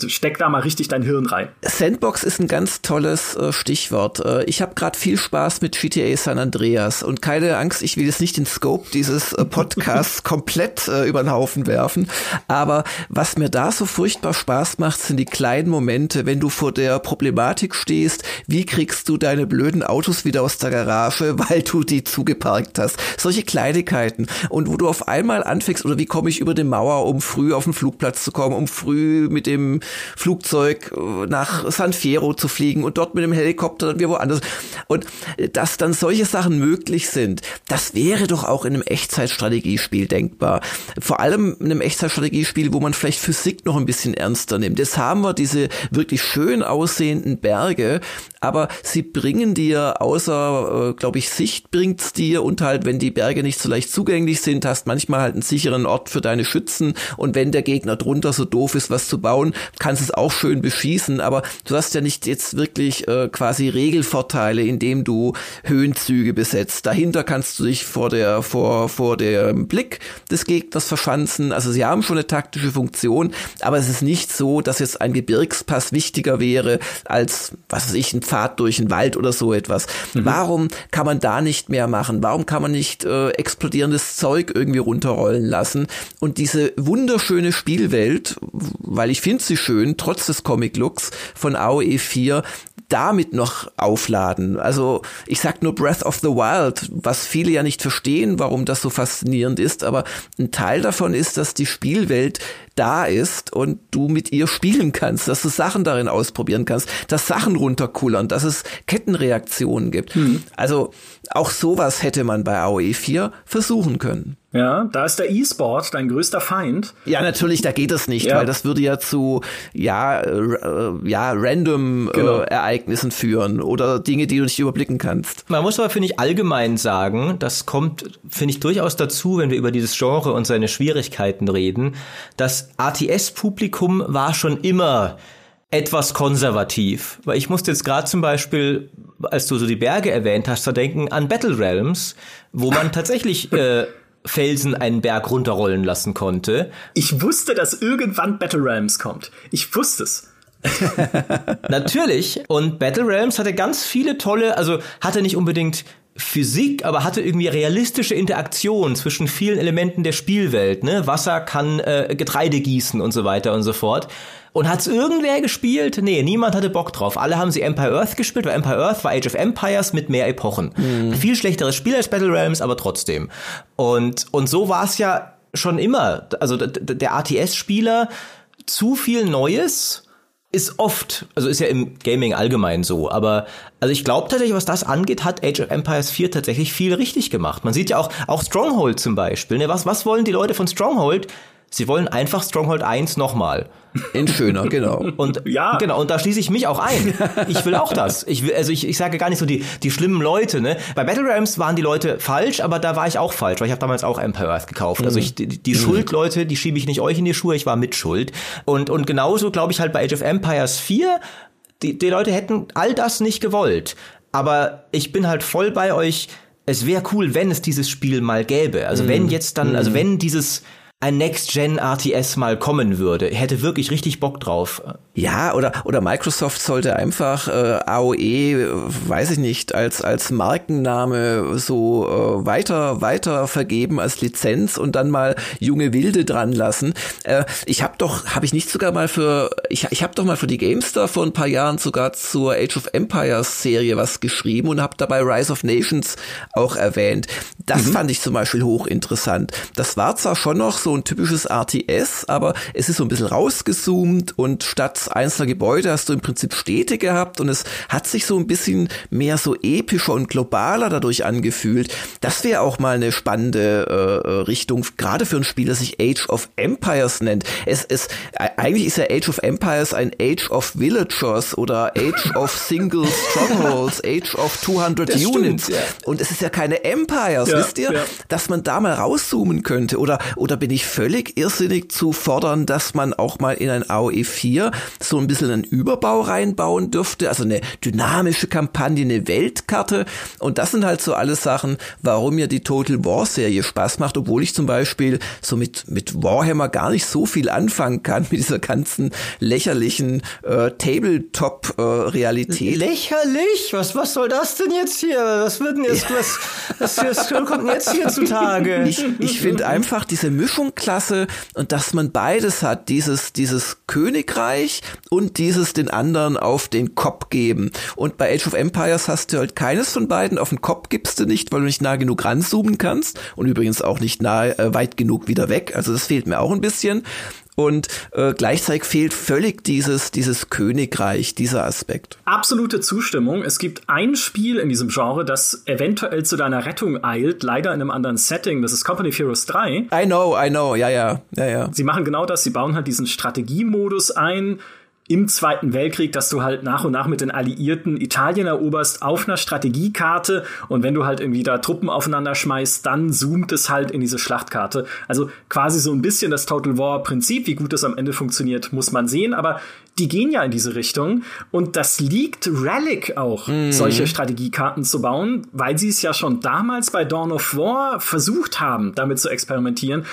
steck da mal richtig dein Hirn rein. Sandbox ist ein ganz tolles äh, Stichwort. Äh, ich habe gerade viel Spaß mit GTA San Andreas und keine Angst, ich will jetzt nicht den Scope dieses äh, Podcasts komplett äh, über den Haufen werfen, aber was mir da so furchtbar Spaß macht, sind die kleinen Momente, wenn du vor der Problematik stehst, wie kriegst du deine blöden Autos wieder aus der Garage, weil du die zugeparkt hast. Solche Kleinigkeiten und wo du auf einmal anfängst oder wie komme ich über die Mauer, um früh auf den Flugplatz zu kommen, um früh mit dem dem Flugzeug äh, nach San Fierro zu fliegen und dort mit dem Helikopter dann wieder woanders. Und dass dann solche Sachen möglich sind, das wäre doch auch in einem Echtzeitstrategiespiel denkbar. Vor allem in einem Echtzeitstrategiespiel, wo man vielleicht Physik noch ein bisschen ernster nimmt. Jetzt haben wir diese wirklich schön aussehenden Berge, aber sie bringen dir außer, äh, glaube ich, Sicht bringt's dir und halt, wenn die Berge nicht so leicht zugänglich sind, hast manchmal halt einen sicheren Ort für deine Schützen und wenn der Gegner drunter so doof ist, was zu bauen, bauen, kannst es auch schön beschießen, aber du hast ja nicht jetzt wirklich äh, quasi Regelvorteile, indem du Höhenzüge besetzt. Dahinter kannst du dich vor der, vor, vor dem Blick des Gegners verschanzen. Also sie haben schon eine taktische Funktion, aber es ist nicht so, dass jetzt ein Gebirgspass wichtiger wäre als, was weiß ich, ein Pfad durch den Wald oder so etwas. Mhm. Warum kann man da nicht mehr machen? Warum kann man nicht äh, explodierendes Zeug irgendwie runterrollen lassen? Und diese wunderschöne Spielwelt, weil ich finde schön, trotz des Comic-Looks von AOE 4, damit noch aufladen. Also ich sag nur Breath of the Wild, was viele ja nicht verstehen, warum das so faszinierend ist, aber ein Teil davon ist, dass die Spielwelt da ist und du mit ihr spielen kannst, dass du Sachen darin ausprobieren kannst, dass Sachen runterkullern, dass es Kettenreaktionen gibt. Hm. Also auch sowas hätte man bei AOE 4 versuchen können. Ja, da ist der E-Sport dein größter Feind. Ja, natürlich, da geht es nicht, ja. weil das würde ja zu ja äh, ja random äh, genau. äh, Ereignissen führen oder Dinge, die du nicht überblicken kannst. Man muss aber finde ich allgemein sagen, das kommt finde ich durchaus dazu, wenn wir über dieses Genre und seine Schwierigkeiten reden, das ATS-Publikum war schon immer etwas konservativ. Weil ich musste jetzt gerade zum Beispiel, als du so die Berge erwähnt hast, da denken an Battle Realms, wo man tatsächlich äh, Felsen einen Berg runterrollen lassen konnte. Ich wusste, dass irgendwann Battle Realms kommt. Ich wusste es. Natürlich. Und Battle Realms hatte ganz viele tolle, also hatte nicht unbedingt Physik, aber hatte irgendwie realistische Interaktion zwischen vielen Elementen der Spielwelt. Ne? Wasser kann äh, Getreide gießen und so weiter und so fort. Und hat's irgendwer gespielt? Nee, niemand hatte Bock drauf. Alle haben sie Empire Earth gespielt, weil Empire Earth war Age of Empires mit mehr Epochen. Mhm. Viel schlechteres Spiel als Battle Realms, aber trotzdem. Und, und so war es ja schon immer. Also der ATS-Spieler zu viel Neues ist oft, also ist ja im Gaming allgemein so, aber also ich glaube tatsächlich, was das angeht, hat Age of Empires 4 tatsächlich viel richtig gemacht. Man sieht ja auch, auch Stronghold zum Beispiel. Ne? Was, was wollen die Leute von Stronghold? Sie wollen einfach Stronghold 1 nochmal. In schöner, genau. Und ja, genau, und da schließe ich mich auch ein. Ich will auch das. Ich will, also ich, ich sage gar nicht so die, die schlimmen Leute, ne? Bei Battle Rams waren die Leute falsch, aber da war ich auch falsch, weil ich habe damals auch Empire Earth gekauft. Also ich, die, die mhm. Schuldleute, die schiebe ich nicht euch in die Schuhe, ich war mit Schuld. Und, und genauso glaube ich halt bei Age of Empires 4, die, die Leute hätten all das nicht gewollt. Aber ich bin halt voll bei euch. Es wäre cool, wenn es dieses Spiel mal gäbe. Also mhm. wenn jetzt dann, also mhm. wenn dieses ein Next-Gen-RTS mal kommen würde. Hätte wirklich richtig Bock drauf. Ja, oder, oder Microsoft sollte einfach äh, AOE, weiß ich nicht, als, als Markenname so äh, weiter, weiter vergeben als Lizenz und dann mal junge Wilde dran lassen. Äh, ich habe doch, habe ich nicht sogar mal für, ich, ich habe doch mal für die Gamestar vor ein paar Jahren sogar zur Age of Empires Serie was geschrieben und habe dabei Rise of Nations auch erwähnt. Das mhm. fand ich zum Beispiel hochinteressant. Das war zwar schon noch so ein typisches RTS, aber es ist so ein bisschen rausgezoomt und statt einzelner Gebäude hast du im Prinzip Städte gehabt und es hat sich so ein bisschen mehr so epischer und globaler dadurch angefühlt. Das wäre auch mal eine spannende äh, Richtung, gerade für ein Spiel, das sich Age of Empires nennt. Es, es, eigentlich ist ja Age of Empires ein Age of Villagers oder Age of Single Strongholds, Age of 200 das Units. Stimmt, ja. Und es ist ja keine Empires, ja, wisst ihr? Ja. Dass man da mal rauszoomen könnte oder, oder bin ich ich völlig irrsinnig zu fordern, dass man auch mal in ein AOE 4 so ein bisschen einen Überbau reinbauen dürfte, also eine dynamische Kampagne, eine Weltkarte. Und das sind halt so alles Sachen, warum mir die Total War Serie Spaß macht, obwohl ich zum Beispiel so mit, mit Warhammer gar nicht so viel anfangen kann, mit dieser ganzen lächerlichen äh, Tabletop-Realität. Äh, Lächerlich? Was, was soll das denn jetzt hier? Was wird denn jetzt, was, was, was kommt denn jetzt hier zutage? Ich, ich finde einfach diese Mischung Klasse und dass man beides hat, dieses, dieses Königreich und dieses den anderen auf den Kopf geben. Und bei Age of Empires hast du halt keines von beiden, auf den Kopf gibst du nicht, weil du nicht nah genug ranzoomen kannst und übrigens auch nicht nah äh, weit genug wieder weg. Also das fehlt mir auch ein bisschen und äh, gleichzeitig fehlt völlig dieses, dieses Königreich, dieser Aspekt. Absolute Zustimmung. Es gibt ein Spiel in diesem Genre, das eventuell zu deiner Rettung eilt, leider in einem anderen Setting. Das ist Company of Heroes 3. I know, I know, ja, ja, ja, ja. Sie machen genau das. Sie bauen halt diesen Strategiemodus ein im Zweiten Weltkrieg, dass du halt nach und nach mit den Alliierten Italien eroberst auf einer Strategiekarte und wenn du halt irgendwie da Truppen aufeinander schmeißt, dann zoomt es halt in diese Schlachtkarte. Also quasi so ein bisschen das Total War Prinzip, wie gut das am Ende funktioniert, muss man sehen, aber die gehen ja in diese Richtung und das liegt Relic auch, mhm. solche Strategiekarten zu bauen, weil sie es ja schon damals bei Dawn of War versucht haben, damit zu experimentieren.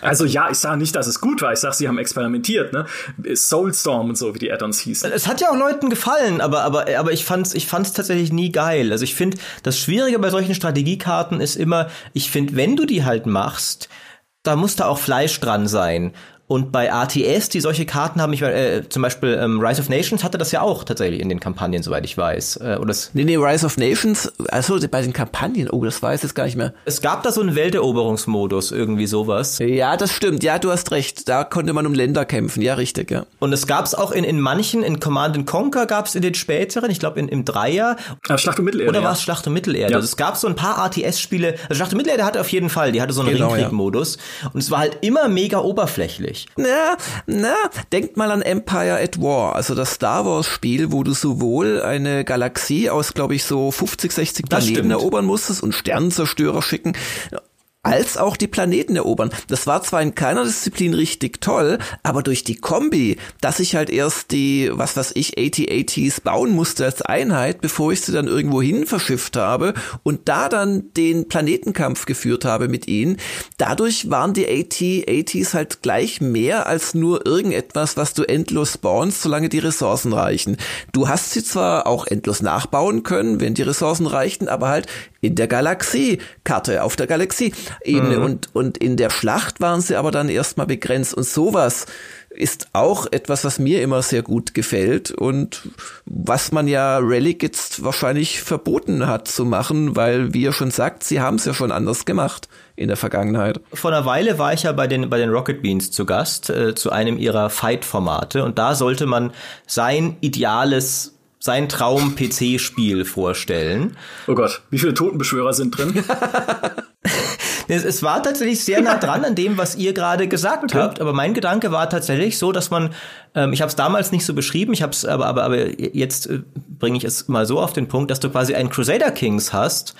also ja, ich sage nicht, dass es gut war, ich sage, sie haben experimentiert, ne? Soulstorm und so, wie die Add-ons hießen. Es hat ja auch Leuten gefallen, aber, aber, aber ich fand's, ich fand's tatsächlich nie geil. Also ich finde, das Schwierige bei solchen Strategiekarten ist immer, ich finde, wenn du die halt machst, da muss da auch Fleisch dran sein. Und bei ATS, die solche Karten haben, ich äh, zum Beispiel ähm, Rise of Nations hatte das ja auch tatsächlich in den Kampagnen, soweit ich weiß. Äh, oder nee, nee, Rise of Nations, also bei den Kampagnen, oh, das weiß ich jetzt gar nicht mehr. Es gab da so einen Welteroberungsmodus, irgendwie sowas. Ja, das stimmt, ja, du hast recht. Da konnte man um Länder kämpfen, ja, richtig, ja. Und es gab es auch in, in manchen, in Command Conquer gab es in den späteren, ich glaube in, im Dreier. Ja, Schlacht um Mittelerde. Oder war es Schlacht um Mittelerde? Ja. Also es gab so ein paar ATS-Spiele, also Schlacht um Mittelerde hatte auf jeden Fall, die hatte so einen genau, Ringkrieg-Modus. Ja. Und es war halt immer mega oberflächlich. Ja, na, denkt mal an Empire at War, also das Star Wars Spiel, wo du sowohl eine Galaxie aus, glaube ich, so 50, 60 Planeten erobern musstest und Sternenzerstörer schicken als auch die Planeten erobern. Das war zwar in keiner Disziplin richtig toll, aber durch die Kombi, dass ich halt erst die, was weiß ich, AT-ATs bauen musste als Einheit, bevor ich sie dann irgendwo hin verschifft habe und da dann den Planetenkampf geführt habe mit ihnen, dadurch waren die AT-ATs halt gleich mehr als nur irgendetwas, was du endlos spawnst, solange die Ressourcen reichen. Du hast sie zwar auch endlos nachbauen können, wenn die Ressourcen reichten, aber halt in der Galaxie-Karte, auf der Galaxie-Ebene. Mhm. Und, und in der Schlacht waren sie aber dann erstmal begrenzt. Und sowas ist auch etwas, was mir immer sehr gut gefällt und was man ja Relic jetzt wahrscheinlich verboten hat zu machen, weil, wie ihr schon sagt, sie haben es ja schon anders gemacht in der Vergangenheit. Vor einer Weile war ich ja bei den, bei den Rocket Beans zu Gast, äh, zu einem ihrer Fight-Formate und da sollte man sein ideales sein Traum-PC-Spiel vorstellen. Oh Gott, wie viele Totenbeschwörer sind drin? es, war tatsächlich sehr nah dran an dem, was ihr gerade gesagt okay. habt, aber mein Gedanke war tatsächlich so, dass man, ähm, ich habe es damals nicht so beschrieben, ich habe es aber, aber, aber jetzt äh, bringe ich es mal so auf den Punkt, dass du quasi einen Crusader Kings hast,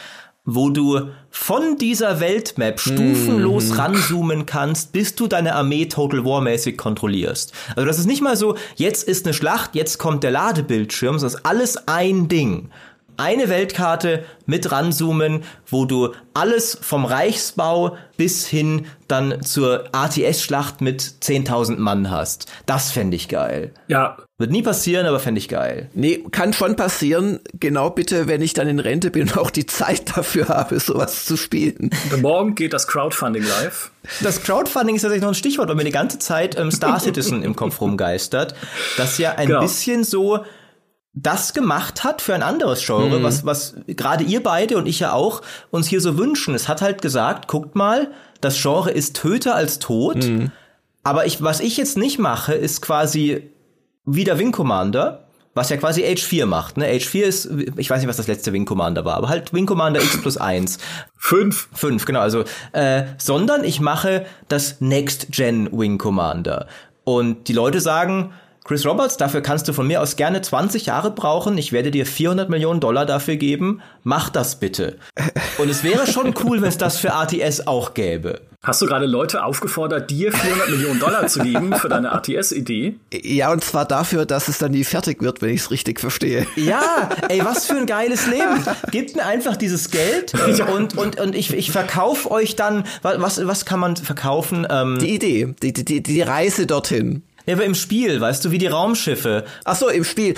wo du von dieser Weltmap stufenlos mm. ranzoomen kannst, bis du deine Armee Total War mäßig kontrollierst. Also das ist nicht mal so, jetzt ist eine Schlacht, jetzt kommt der Ladebildschirm, sondern das ist alles ein Ding eine Weltkarte mit ranzoomen, wo du alles vom Reichsbau bis hin dann zur ATS-Schlacht mit 10.000 Mann hast. Das fände ich geil. Ja. Wird nie passieren, aber fände ich geil. Nee, kann schon passieren. Genau bitte, wenn ich dann in Rente bin und auch die Zeit dafür habe, sowas zu spielen. morgen geht das Crowdfunding live. Das Crowdfunding ist tatsächlich noch ein Stichwort, weil mir die ganze Zeit ähm, Star Citizen im Kopf rumgeistert. Das ja ein genau. bisschen so das gemacht hat für ein anderes Genre, mhm. was, was gerade ihr beide und ich ja auch uns hier so wünschen. Es hat halt gesagt, guckt mal, das Genre ist töter als tot. Mhm. Aber ich, was ich jetzt nicht mache, ist quasi wieder Wing Commander, was ja quasi Age 4 macht. Ne? Age 4 ist, ich weiß nicht, was das letzte Wing Commander war, aber halt Wing Commander X plus 1. Fünf. Fünf, genau. Also, äh, sondern ich mache das Next Gen Wing Commander. Und die Leute sagen, Chris Roberts, dafür kannst du von mir aus gerne 20 Jahre brauchen. Ich werde dir 400 Millionen Dollar dafür geben. Mach das bitte. Und es wäre schon cool, wenn es das für ATS auch gäbe. Hast du gerade Leute aufgefordert, dir 400 Millionen Dollar zu geben für deine ATS-Idee? Ja, und zwar dafür, dass es dann nie fertig wird, wenn ich es richtig verstehe. Ja, ey, was für ein geiles Leben. Gebt mir einfach dieses Geld und, und, und ich, ich verkaufe euch dann, was, was kann man verkaufen? Ähm, die Idee, die, die, die Reise dorthin. Ja, aber im Spiel, weißt du, wie die Raumschiffe. Ach so, im Spiel.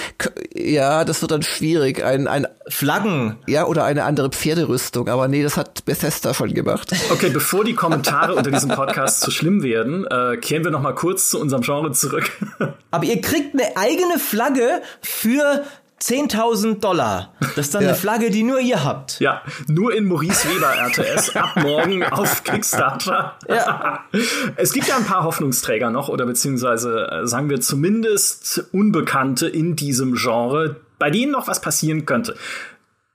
Ja, das wird dann schwierig. Ein, ein Flaggen. Ja, oder eine andere Pferderüstung. Aber nee, das hat Bethesda schon gemacht. Okay, bevor die Kommentare unter diesem Podcast zu schlimm werden, äh, kehren wir noch mal kurz zu unserem Genre zurück. aber ihr kriegt eine eigene Flagge für 10.000 Dollar. Das ist dann ja. eine Flagge, die nur ihr habt. Ja, nur in Maurice Weber RTS ab morgen auf Kickstarter. Ja. Es gibt ja ein paar Hoffnungsträger noch oder beziehungsweise äh, sagen wir zumindest Unbekannte in diesem Genre, bei denen noch was passieren könnte.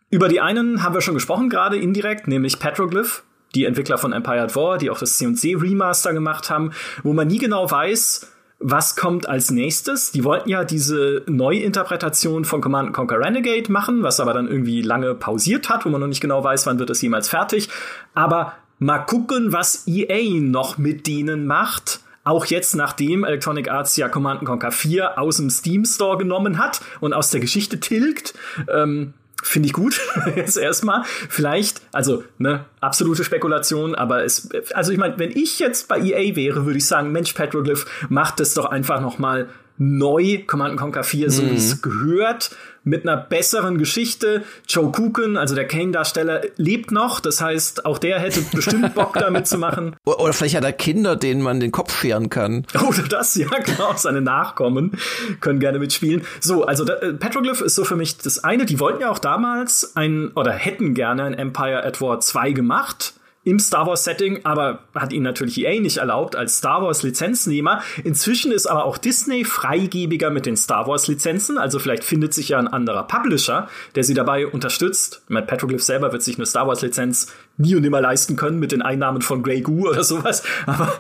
Über die einen haben wir schon gesprochen gerade indirekt, nämlich Petroglyph, die Entwickler von Empire at War, die auch das C&C Remaster gemacht haben, wo man nie genau weiß, was kommt als nächstes? Die wollten ja diese Neuinterpretation von Command Conquer Renegade machen, was aber dann irgendwie lange pausiert hat, wo man noch nicht genau weiß, wann wird das jemals fertig. Aber mal gucken, was EA noch mit denen macht. Auch jetzt, nachdem Electronic Arts ja Command Conquer 4 aus dem Steam Store genommen hat und aus der Geschichte tilgt. Ähm, Finde ich gut, jetzt erstmal. Vielleicht, also, ne, absolute Spekulation, aber es, also ich meine, wenn ich jetzt bei EA wäre, würde ich sagen, Mensch, Petroglyph, macht es doch einfach noch mal neu, Command Conquer 4, so wie es mhm. gehört mit einer besseren Geschichte. Joe Kuken, also der Kane-Darsteller, lebt noch. Das heißt, auch der hätte bestimmt Bock damit zu machen. Oder vielleicht hat er Kinder, denen man den Kopf scheren kann. Oder das, ja, genau. Seine Nachkommen können gerne mitspielen. So, also da, äh, Petroglyph ist so für mich das eine. Die wollten ja auch damals ein, oder hätten gerne ein Empire at War 2 gemacht im Star Wars Setting, aber hat ihn natürlich EA nicht erlaubt als Star Wars Lizenznehmer. Inzwischen ist aber auch Disney freigebiger mit den Star Wars Lizenzen, also vielleicht findet sich ja ein anderer Publisher, der sie dabei unterstützt. Matt Petroglyph selber wird sich eine Star Wars Lizenz nie und nimmer leisten können mit den Einnahmen von Grey Goo oder sowas. Aber,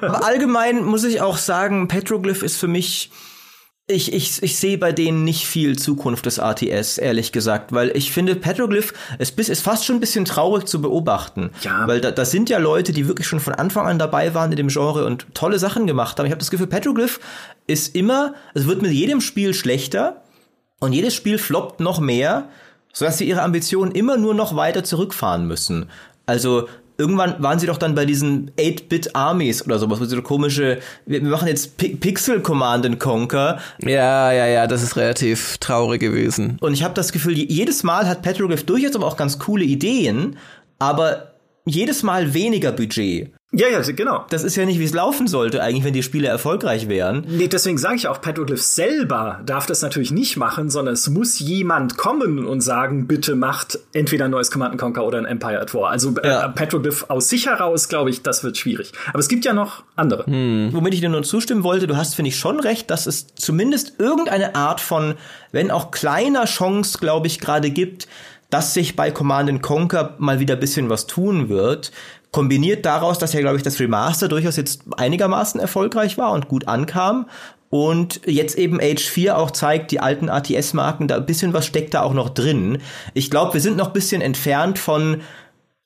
aber allgemein muss ich auch sagen, Petroglyph ist für mich ich, ich, ich sehe bei denen nicht viel Zukunft des ATS, ehrlich gesagt, weil ich finde, Petroglyph ist, bis, ist fast schon ein bisschen traurig zu beobachten. Ja. Weil da, da sind ja Leute, die wirklich schon von Anfang an dabei waren in dem Genre und tolle Sachen gemacht haben. Ich habe das Gefühl, Petroglyph ist immer, es wird mit jedem Spiel schlechter und jedes Spiel floppt noch mehr, sodass sie ihre Ambitionen immer nur noch weiter zurückfahren müssen. Also irgendwann waren sie doch dann bei diesen 8-Bit-Armies oder sowas, wo sie so komische, wir, machen jetzt P Pixel Command and Conquer. Ja, ja, ja, das ist relativ traurig gewesen. Und ich habe das Gefühl, jedes Mal hat Petroglyph durchaus aber auch ganz coole Ideen, aber jedes Mal weniger Budget. Ja, ja, genau. Das ist ja nicht, wie es laufen sollte, eigentlich, wenn die Spiele erfolgreich wären. Nee, deswegen sage ich auch, Petroglyph selber darf das natürlich nicht machen, sondern es muss jemand kommen und sagen, bitte macht entweder ein neues Command Conquer oder ein Empire at War. Also äh, ja. Petroglyph aus sich heraus, glaube ich, das wird schwierig. Aber es gibt ja noch andere. Hm. Womit ich dir nur zustimmen wollte, du hast, finde ich, schon recht, dass es zumindest irgendeine Art von, wenn auch kleiner Chance, glaube ich, gerade gibt, dass sich bei Command Conquer mal wieder bisschen was tun wird. Kombiniert daraus, dass ja, glaube ich, das Remaster durchaus jetzt einigermaßen erfolgreich war und gut ankam. Und jetzt eben Age 4 auch zeigt, die alten ATS-Marken, da ein bisschen was steckt da auch noch drin. Ich glaube, wir sind noch ein bisschen entfernt von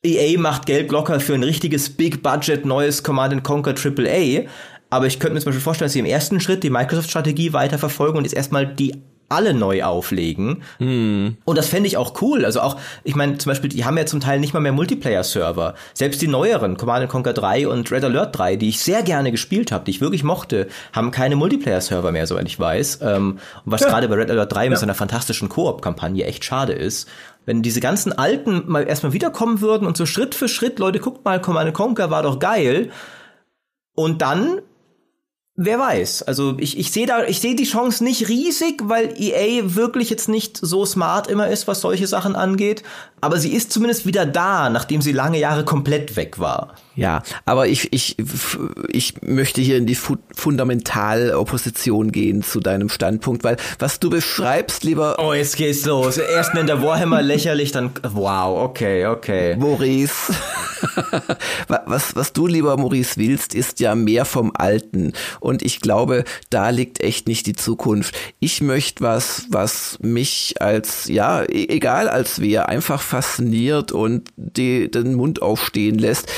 EA macht Geld locker für ein richtiges Big Budget neues Command Conquer AAA. Aber ich könnte mir zum Beispiel vorstellen, dass sie im ersten Schritt die Microsoft-Strategie weiterverfolgen und jetzt erstmal die alle neu auflegen. Mm. Und das fände ich auch cool. Also auch, ich meine, zum Beispiel, die haben ja zum Teil nicht mal mehr Multiplayer-Server. Selbst die neueren, Command Conquer 3 und Red Alert 3, die ich sehr gerne gespielt habe, die ich wirklich mochte, haben keine Multiplayer-Server mehr, soweit ich weiß. Ähm, was ja. gerade bei Red Alert 3 ja. mit seiner fantastischen Koop-Kampagne echt schade ist. Wenn diese ganzen alten mal erstmal wiederkommen würden und so Schritt für Schritt, Leute, guckt mal, Command Conquer war doch geil. Und dann Wer weiß. Also ich, ich sehe da, ich sehe die Chance nicht riesig, weil EA wirklich jetzt nicht so smart immer ist, was solche Sachen angeht. Aber sie ist zumindest wieder da, nachdem sie lange Jahre komplett weg war. Ja, aber ich, ich, ich möchte hier in die Fu Fundamentalopposition gehen zu deinem Standpunkt, weil was du beschreibst, lieber. Oh, jetzt geht's los. Erst nennt der Warhammer lächerlich, dann. Wow, okay, okay. Maurice. was, was du, lieber Maurice, willst, ist ja mehr vom Alten. Und ich glaube, da liegt echt nicht die Zukunft. Ich möchte was, was mich als, ja, e-, egal als wer, einfach fasziniert und die, den Mund aufstehen lässt.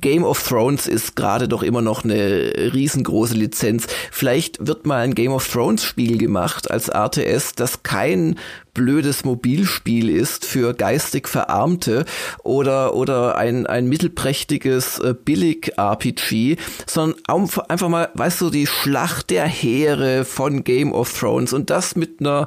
Game of Thrones ist gerade doch immer noch eine riesengroße Lizenz. Vielleicht wird mal ein Game of Thrones Spiel gemacht als RTS, das kein blödes Mobilspiel ist für geistig Verarmte oder, oder ein, ein mittelprächtiges äh, Billig-RPG, sondern einfach mal, weißt du, die Schlacht der Heere von Game of Thrones und das mit einer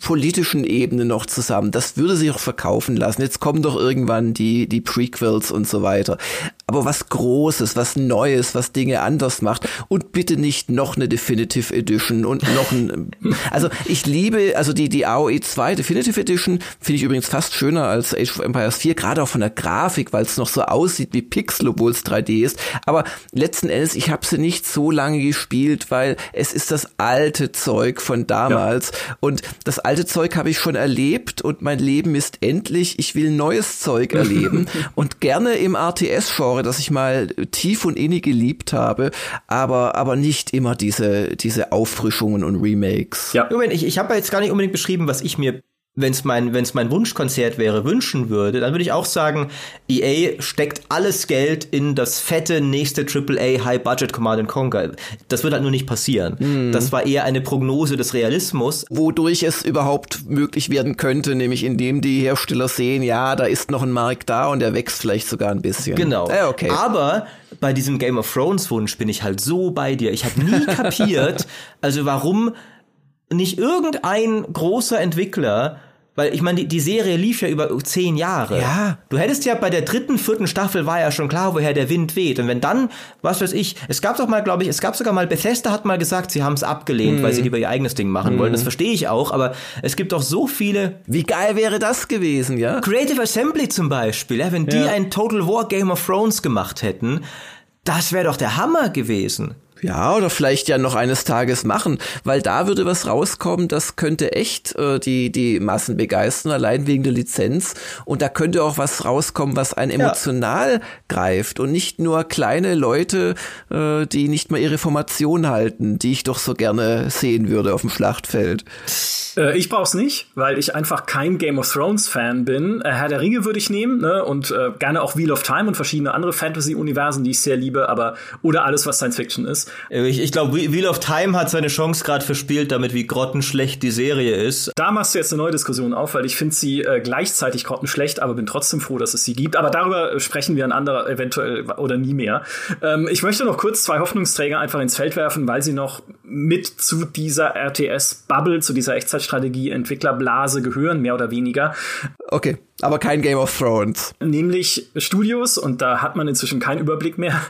politischen Ebene noch zusammen. Das würde sich auch verkaufen lassen. Jetzt kommen doch irgendwann die, die Prequels und so weiter. Aber was Großes, was Neues, was Dinge anders macht und bitte nicht noch eine Definitive Edition und noch ein, also ich liebe, also die, die AOE 2 2 Definitive Edition finde ich übrigens fast schöner als Age of Empires 4, gerade auch von der Grafik, weil es noch so aussieht wie Pixel, obwohl es 3D ist. Aber letzten Endes, ich habe sie nicht so lange gespielt, weil es ist das alte Zeug von damals. Ja. Und das alte Zeug habe ich schon erlebt und mein Leben ist endlich. Ich will neues Zeug erleben und gerne im RTS-Genre, das ich mal tief und innig geliebt habe, aber, aber nicht immer diese, diese Auffrischungen und Remakes. Ja, ich, ich habe jetzt gar nicht unbedingt beschrieben, was ich mir wenn es mein, wenn's mein Wunschkonzert wäre, wünschen würde, dann würde ich auch sagen, EA steckt alles Geld in das fette nächste AAA High-Budget Command Conquer. Das wird halt nur nicht passieren. Mm. Das war eher eine Prognose des Realismus. Wodurch es überhaupt möglich werden könnte, nämlich indem die Hersteller sehen, ja, da ist noch ein Markt da und der wächst vielleicht sogar ein bisschen. Genau. Äh, okay. Aber bei diesem Game of Thrones Wunsch bin ich halt so bei dir. Ich habe nie kapiert, also warum nicht irgendein großer Entwickler weil ich meine, die, die Serie lief ja über zehn Jahre. Ja. Du hättest ja bei der dritten, vierten Staffel war ja schon klar, woher der Wind weht. Und wenn dann, was weiß ich, es gab doch mal, glaube ich, es gab sogar mal, Bethesda hat mal gesagt, sie haben es abgelehnt, mhm. weil sie lieber ihr eigenes Ding machen mhm. wollen. Das verstehe ich auch, aber es gibt doch so viele. Wie geil wäre das gewesen, ja? Creative Assembly zum Beispiel, ja, wenn die ja. ein Total War Game of Thrones gemacht hätten, das wäre doch der Hammer gewesen. Ja, oder vielleicht ja noch eines Tages machen, weil da würde was rauskommen, das könnte echt äh, die, die Massen begeistern, allein wegen der Lizenz. Und da könnte auch was rauskommen, was einen emotional ja. greift und nicht nur kleine Leute, äh, die nicht mal ihre Formation halten, die ich doch so gerne sehen würde auf dem Schlachtfeld. Äh, ich brauch's nicht, weil ich einfach kein Game of Thrones Fan bin. Äh, Herr der Ringe würde ich nehmen, ne? Und äh, gerne auch Wheel of Time und verschiedene andere Fantasy-Universen, die ich sehr liebe, aber oder alles, was Science Fiction ist. Ich, ich glaube, Wheel of Time hat seine Chance gerade verspielt, damit wie grottenschlecht die Serie ist. Da machst du jetzt eine neue Diskussion auf, weil ich finde sie äh, gleichzeitig grottenschlecht, aber bin trotzdem froh, dass es sie gibt. Aber darüber sprechen wir ein anderer eventuell oder nie mehr. Ähm, ich möchte noch kurz zwei Hoffnungsträger einfach ins Feld werfen, weil sie noch mit zu dieser RTS-Bubble, zu dieser Echtzeitstrategie-Entwicklerblase gehören, mehr oder weniger. Okay, aber kein Game of Thrones. Nämlich Studios, und da hat man inzwischen keinen Überblick mehr,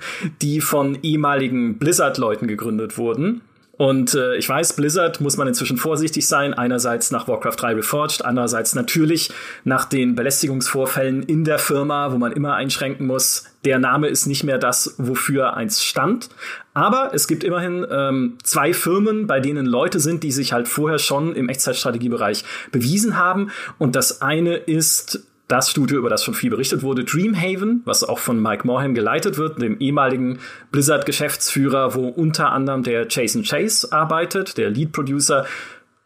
die von ehemaligen Blizzard-Leuten gegründet wurden. Und äh, ich weiß, Blizzard muss man inzwischen vorsichtig sein. Einerseits nach Warcraft 3 Reforged, andererseits natürlich nach den Belästigungsvorfällen in der Firma, wo man immer einschränken muss. Der Name ist nicht mehr das, wofür eins stand. Aber es gibt immerhin ähm, zwei Firmen, bei denen Leute sind, die sich halt vorher schon im Echtzeitstrategiebereich bewiesen haben. Und das eine ist das Studio, über das schon viel berichtet wurde, Dreamhaven, was auch von Mike Morhaime geleitet wird, dem ehemaligen Blizzard-Geschäftsführer, wo unter anderem der Jason Chase arbeitet, der Lead-Producer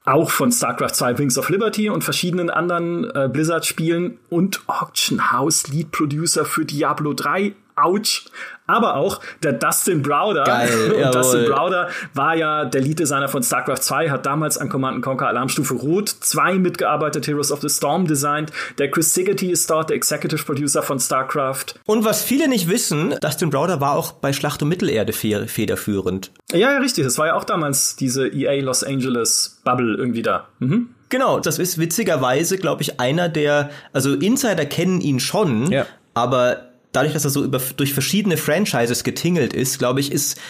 auch von StarCraft 2 Wings of Liberty und verschiedenen anderen äh, Blizzard-Spielen und Auction House Lead Producer für Diablo 3 ouch. Aber auch der Dustin Browder. Geil, und Dustin Browder war ja der Lead-Designer von StarCraft 2, hat damals an Command Conquer Alarmstufe Rot 2 mitgearbeitet, Heroes of the Storm designt. Der Chris Sigerty ist dort der Executive Producer von StarCraft. Und was viele nicht wissen, Dustin Browder war auch bei Schlacht um Mittelerde federführend. Ja, ja, richtig. Das war ja auch damals diese EA Los Angeles Bubble irgendwie da. Mhm. Genau, das ist witzigerweise, glaube ich, einer der, also Insider kennen ihn schon, ja. aber dadurch, dass er so über, durch verschiedene Franchises getingelt ist, glaube ich, ist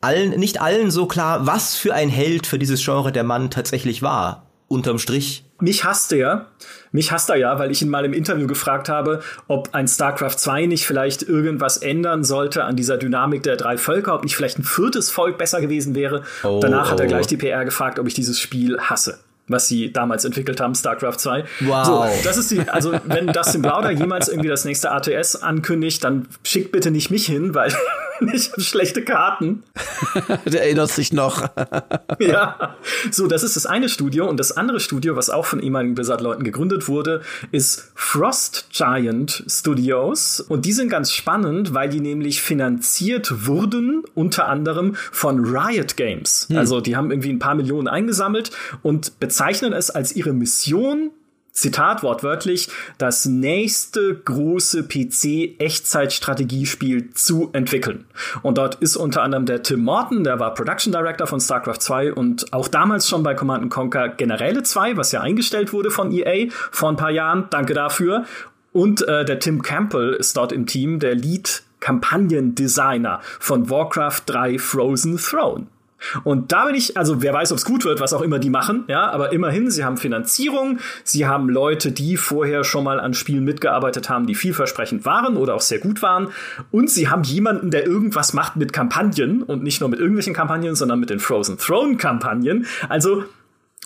allen, nicht allen so klar, was für ein Held für dieses Genre der Mann tatsächlich war. Unterm Strich. Mich hasst er. Mich hasst er ja, weil ich ihn mal im Interview gefragt habe, ob ein StarCraft 2 nicht vielleicht irgendwas ändern sollte an dieser Dynamik der drei Völker, ob nicht vielleicht ein viertes Volk besser gewesen wäre. Oh, Danach oh. hat er oh. gleich die PR gefragt, ob ich dieses Spiel hasse was sie damals entwickelt haben, StarCraft 2. Wow. So, das ist die, also wenn Dustin Browder jemals irgendwie das nächste ATS ankündigt, dann schickt bitte nicht mich hin, weil ich habe schlechte Karten. Der erinnert sich noch. ja. So, das ist das eine Studio und das andere Studio, was auch von ehemaligen Blizzard-Leuten gegründet wurde, ist Frost Giant Studios und die sind ganz spannend, weil die nämlich finanziert wurden unter anderem von Riot Games. Hm. Also die haben irgendwie ein paar Millionen eingesammelt und bezeichnen es als ihre Mission Zitat wortwörtlich, das nächste große PC-Echtzeit-Strategiespiel zu entwickeln. Und dort ist unter anderem der Tim Morton, der war Production Director von StarCraft 2 und auch damals schon bei Command Conquer Generäle 2, was ja eingestellt wurde von EA vor ein paar Jahren. Danke dafür. Und äh, der Tim Campbell ist dort im Team, der Lead Kampagnendesigner von Warcraft 3 Frozen Throne. Und da bin ich, also wer weiß, ob es gut wird, was auch immer die machen, ja, aber immerhin, sie haben Finanzierung, sie haben Leute, die vorher schon mal an Spielen mitgearbeitet haben, die vielversprechend waren oder auch sehr gut waren. Und sie haben jemanden, der irgendwas macht mit Kampagnen und nicht nur mit irgendwelchen Kampagnen, sondern mit den Frozen Throne Kampagnen. Also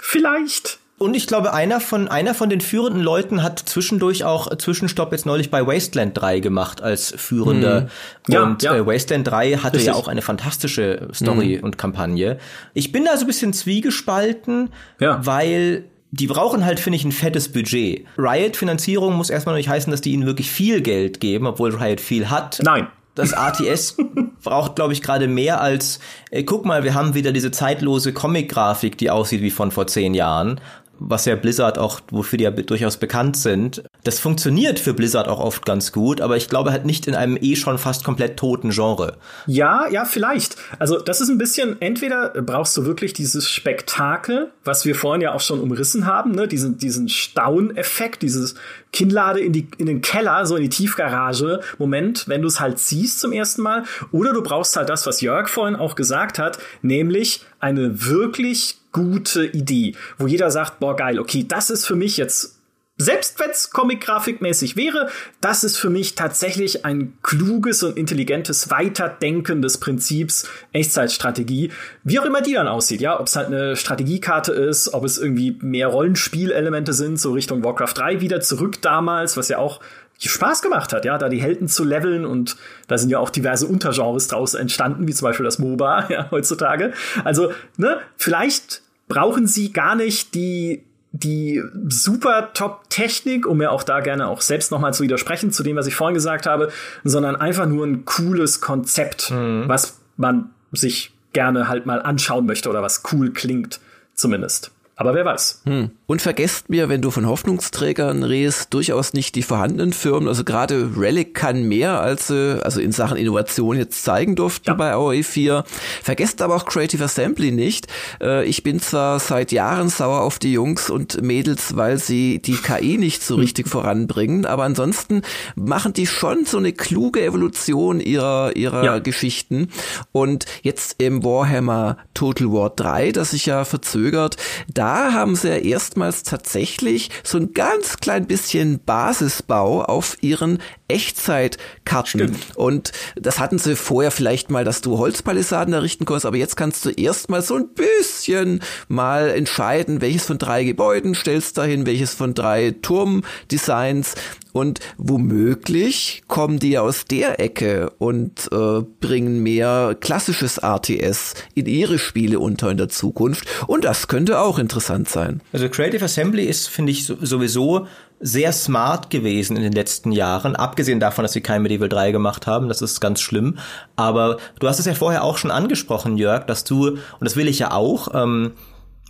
vielleicht und ich glaube, einer von, einer von den führenden Leuten hat zwischendurch auch Zwischenstopp jetzt neulich bei Wasteland 3 gemacht als führender. Hm. Ja, und ja. Äh, Wasteland 3 hatte Richtig. ja auch eine fantastische Story hm. und Kampagne. Ich bin da so ein bisschen zwiegespalten, ja. weil die brauchen halt, finde ich, ein fettes Budget. Riot-Finanzierung muss erstmal noch nicht heißen, dass die ihnen wirklich viel Geld geben, obwohl Riot viel hat. Nein. Das RTS braucht, glaube ich, gerade mehr als, ey, guck mal, wir haben wieder diese zeitlose Comic-Grafik, die aussieht wie von vor zehn Jahren was ja Blizzard auch, wofür die ja durchaus bekannt sind. Das funktioniert für Blizzard auch oft ganz gut, aber ich glaube halt nicht in einem eh schon fast komplett toten Genre. Ja, ja, vielleicht. Also das ist ein bisschen, entweder brauchst du wirklich dieses Spektakel, was wir vorhin ja auch schon umrissen haben, ne? diesen, diesen Stauneffekt, dieses Kinnlade in, die, in den Keller, so in die Tiefgarage, Moment, wenn du es halt siehst zum ersten Mal. Oder du brauchst halt das, was Jörg vorhin auch gesagt hat, nämlich eine wirklich gute Idee, wo jeder sagt, boah, geil, okay, das ist für mich jetzt selbst wenn es Comic-Grafikmäßig wäre, das ist für mich tatsächlich ein kluges und intelligentes Weiterdenken des Prinzips Echtzeitstrategie, wie auch immer die dann aussieht, ja, ob es halt eine Strategiekarte ist, ob es irgendwie mehr Rollenspielelemente sind, so Richtung Warcraft 3 wieder zurück damals, was ja auch Spaß gemacht hat, ja, da die Helden zu leveln und da sind ja auch diverse Untergenres draus entstanden, wie zum Beispiel das MOBA, ja, heutzutage. Also, ne, vielleicht brauchen sie gar nicht die die super Top-Technik, um mir auch da gerne auch selbst nochmal zu widersprechen, zu dem, was ich vorhin gesagt habe, sondern einfach nur ein cooles Konzept, mhm. was man sich gerne halt mal anschauen möchte oder was cool klingt, zumindest. Aber wer weiß. Hm. Und vergesst mir, wenn du von Hoffnungsträgern redest, durchaus nicht die vorhandenen Firmen. Also gerade Relic kann mehr, als sie also in Sachen Innovation jetzt zeigen durften ja. bei AOE 4. Vergesst aber auch Creative Assembly nicht. Äh, ich bin zwar seit Jahren sauer auf die Jungs und Mädels, weil sie die KI nicht so hm. richtig voranbringen, aber ansonsten machen die schon so eine kluge Evolution ihrer, ihrer ja. Geschichten. Und jetzt im Warhammer Total War 3, das sich ja verzögert, da da haben sie ja erstmals tatsächlich so ein ganz klein bisschen Basisbau auf ihren Echtzeitkarten. Stimmt. Und das hatten sie vorher vielleicht mal, dass du Holzpalisaden errichten konntest, aber jetzt kannst du erstmal so ein bisschen mal entscheiden, welches von drei Gebäuden stellst dahin, welches von drei Turmdesigns und womöglich kommen die aus der Ecke und äh, bringen mehr klassisches RTS in ihre Spiele unter in der Zukunft. Und das könnte auch interessant sein. Also Creative Assembly ist, finde ich, sowieso sehr smart gewesen in den letzten Jahren, abgesehen davon, dass sie kein Medieval 3 gemacht haben, das ist ganz schlimm. Aber du hast es ja vorher auch schon angesprochen, Jörg, dass du, und das will ich ja auch, ähm,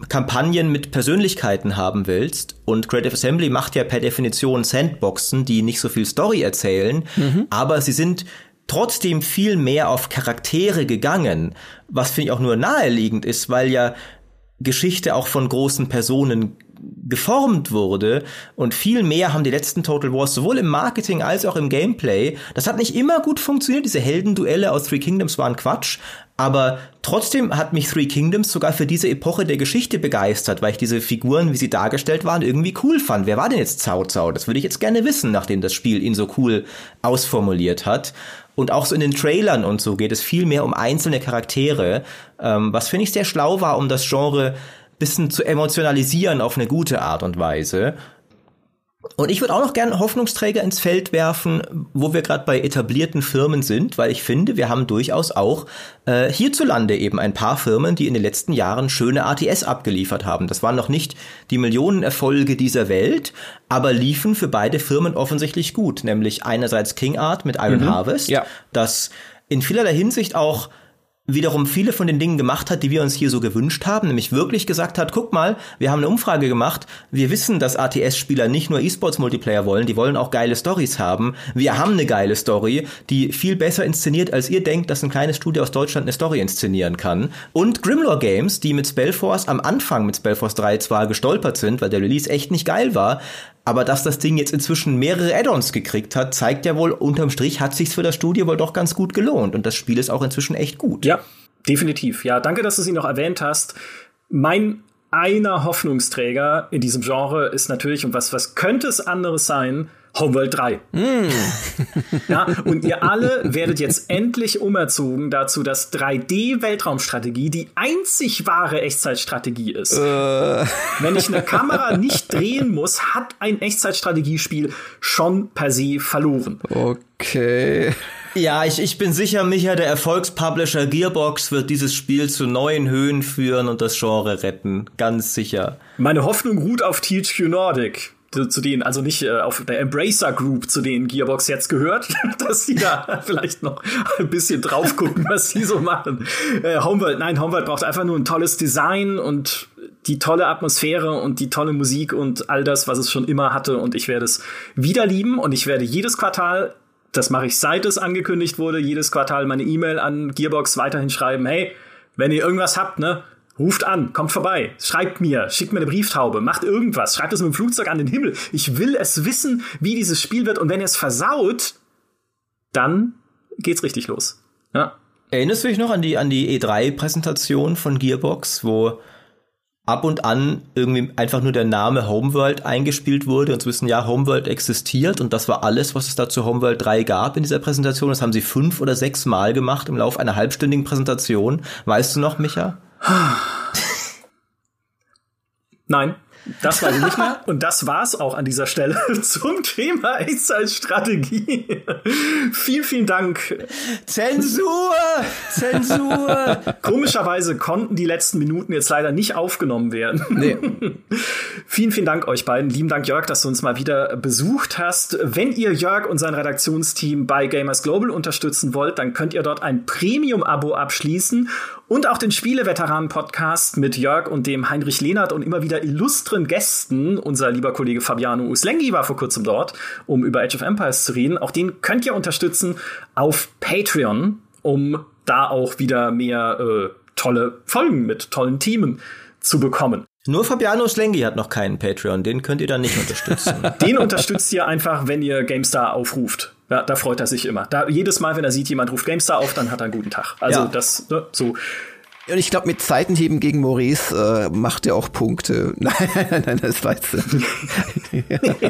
Kampagnen mit Persönlichkeiten haben willst. Und Creative Assembly macht ja per Definition Sandboxen, die nicht so viel Story erzählen, mhm. aber sie sind trotzdem viel mehr auf Charaktere gegangen, was finde ich auch nur naheliegend ist, weil ja Geschichte auch von großen Personen geformt wurde und viel mehr haben die letzten Total Wars sowohl im Marketing als auch im Gameplay. Das hat nicht immer gut funktioniert. Diese Heldenduelle aus Three Kingdoms waren Quatsch, aber trotzdem hat mich Three Kingdoms sogar für diese Epoche der Geschichte begeistert, weil ich diese Figuren, wie sie dargestellt waren, irgendwie cool fand. Wer war denn jetzt Cao Cao? Das würde ich jetzt gerne wissen, nachdem das Spiel ihn so cool ausformuliert hat. Und auch so in den Trailern und so geht es viel mehr um einzelne Charaktere, ähm, was finde ich sehr schlau war, um das Genre bisschen zu emotionalisieren auf eine gute Art und Weise. Und ich würde auch noch gerne Hoffnungsträger ins Feld werfen, wo wir gerade bei etablierten Firmen sind, weil ich finde, wir haben durchaus auch äh, hierzulande eben ein paar Firmen, die in den letzten Jahren schöne ATS abgeliefert haben. Das waren noch nicht die Millionenerfolge dieser Welt, aber liefen für beide Firmen offensichtlich gut, nämlich einerseits King Art mit Iron mhm, Harvest, ja. das in vielerlei Hinsicht auch wiederum viele von den Dingen gemacht hat, die wir uns hier so gewünscht haben, nämlich wirklich gesagt hat, guck mal, wir haben eine Umfrage gemacht, wir wissen, dass ATS-Spieler nicht nur E-Sports-Multiplayer wollen, die wollen auch geile Stories haben. Wir haben eine geile Story, die viel besser inszeniert, als ihr denkt, dass ein kleines Studio aus Deutschland eine Story inszenieren kann. Und Grimlore Games, die mit Spellforce am Anfang mit Spellforce 3 zwar gestolpert sind, weil der Release echt nicht geil war, aber dass das Ding jetzt inzwischen mehrere Add-ons gekriegt hat, zeigt ja wohl, unterm Strich hat sich's für das Studio wohl doch ganz gut gelohnt. Und das Spiel ist auch inzwischen echt gut. Ja, Definitiv, ja. Danke, dass du sie noch erwähnt hast. Mein einer Hoffnungsträger in diesem Genre ist natürlich, und was, was könnte es anderes sein, Homeworld 3. Mm. ja, und ihr alle werdet jetzt endlich umerzogen dazu, dass 3D-Weltraumstrategie die einzig wahre Echtzeitstrategie ist. Uh. Wenn ich eine Kamera nicht drehen muss, hat ein Echtzeitstrategiespiel schon per se verloren. Okay. Ja, ich, ich bin sicher, Micha, der Erfolgspublisher Gearbox wird dieses Spiel zu neuen Höhen führen und das Genre retten. Ganz sicher. Meine Hoffnung ruht auf THQ Nordic zu denen, also nicht äh, auf der Embracer Group, zu denen Gearbox jetzt gehört, dass die da vielleicht noch ein bisschen drauf gucken, was die so machen. Äh, Homeworld, nein, Homeworld braucht einfach nur ein tolles Design und die tolle Atmosphäre und die tolle Musik und all das, was es schon immer hatte. Und ich werde es wieder lieben und ich werde jedes Quartal das mache ich seit es angekündigt wurde, jedes Quartal meine E-Mail an Gearbox weiterhin schreiben, hey, wenn ihr irgendwas habt, ne, Ruft an, kommt vorbei, schreibt mir, schickt mir eine Brieftaube, macht irgendwas, schreibt es mit dem Flugzeug an den Himmel. Ich will es wissen, wie dieses Spiel wird. Und wenn es versaut, dann geht's richtig los. Ja. Erinnerst du dich noch an die, an die E3-Präsentation von Gearbox, wo ab und an irgendwie einfach nur der Name Homeworld eingespielt wurde und zu wissen, ja, Homeworld existiert und das war alles, was es da zu Homeworld 3 gab in dieser Präsentation. Das haben sie fünf oder sechs Mal gemacht im Laufe einer halbstündigen Präsentation. Weißt du noch, Micha? Nein, das weiß ich nicht mehr. Und das war's auch an dieser Stelle zum Thema Echtzeitstrategie. vielen, vielen Dank. Zensur! Zensur! Komischerweise konnten die letzten Minuten jetzt leider nicht aufgenommen werden. Nee. vielen, vielen Dank euch beiden. Lieben Dank, Jörg, dass du uns mal wieder besucht hast. Wenn ihr Jörg und sein Redaktionsteam bei Gamers Global unterstützen wollt, dann könnt ihr dort ein Premium-Abo abschließen und auch den Spieleveteranen-Podcast mit Jörg und dem Heinrich Lehnert und immer wieder illustren Gästen. Unser lieber Kollege Fabiano Uslengi war vor kurzem dort, um über Age of Empires zu reden. Auch den könnt ihr unterstützen auf Patreon, um da auch wieder mehr äh, tolle Folgen mit tollen Themen zu bekommen. Nur Fabiano Slengi hat noch keinen Patreon, den könnt ihr dann nicht unterstützen. den unterstützt ihr einfach, wenn ihr GameStar aufruft. Ja, da freut er sich immer. Da, jedes Mal, wenn er sieht, jemand ruft GameStar auf, dann hat er einen guten Tag. Also ja. das, ne, so. Und ich glaube, mit Seitenheben gegen Maurice äh, macht er auch Punkte. Nein, nein, nein, das weißt du.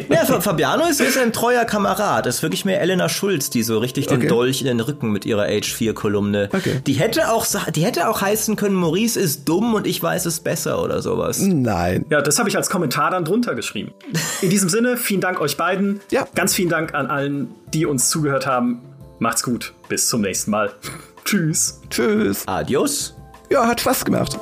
ja, Fabiano ist, ist ein treuer Kamerad. Das ist wirklich mehr Elena Schulz, die so richtig den okay. Dolch in den Rücken mit ihrer H4-Kolumne. Okay. Die hätte auch, die hätte auch heißen können, Maurice ist dumm und ich weiß es besser oder sowas. Nein. Ja, das habe ich als Kommentar dann drunter geschrieben. In diesem Sinne, vielen Dank euch beiden. Ja. Ganz vielen Dank an allen, die uns zugehört haben. Macht's gut. Bis zum nächsten Mal. Tschüss. Tschüss. Adios. Ja, hat Spaß gemacht.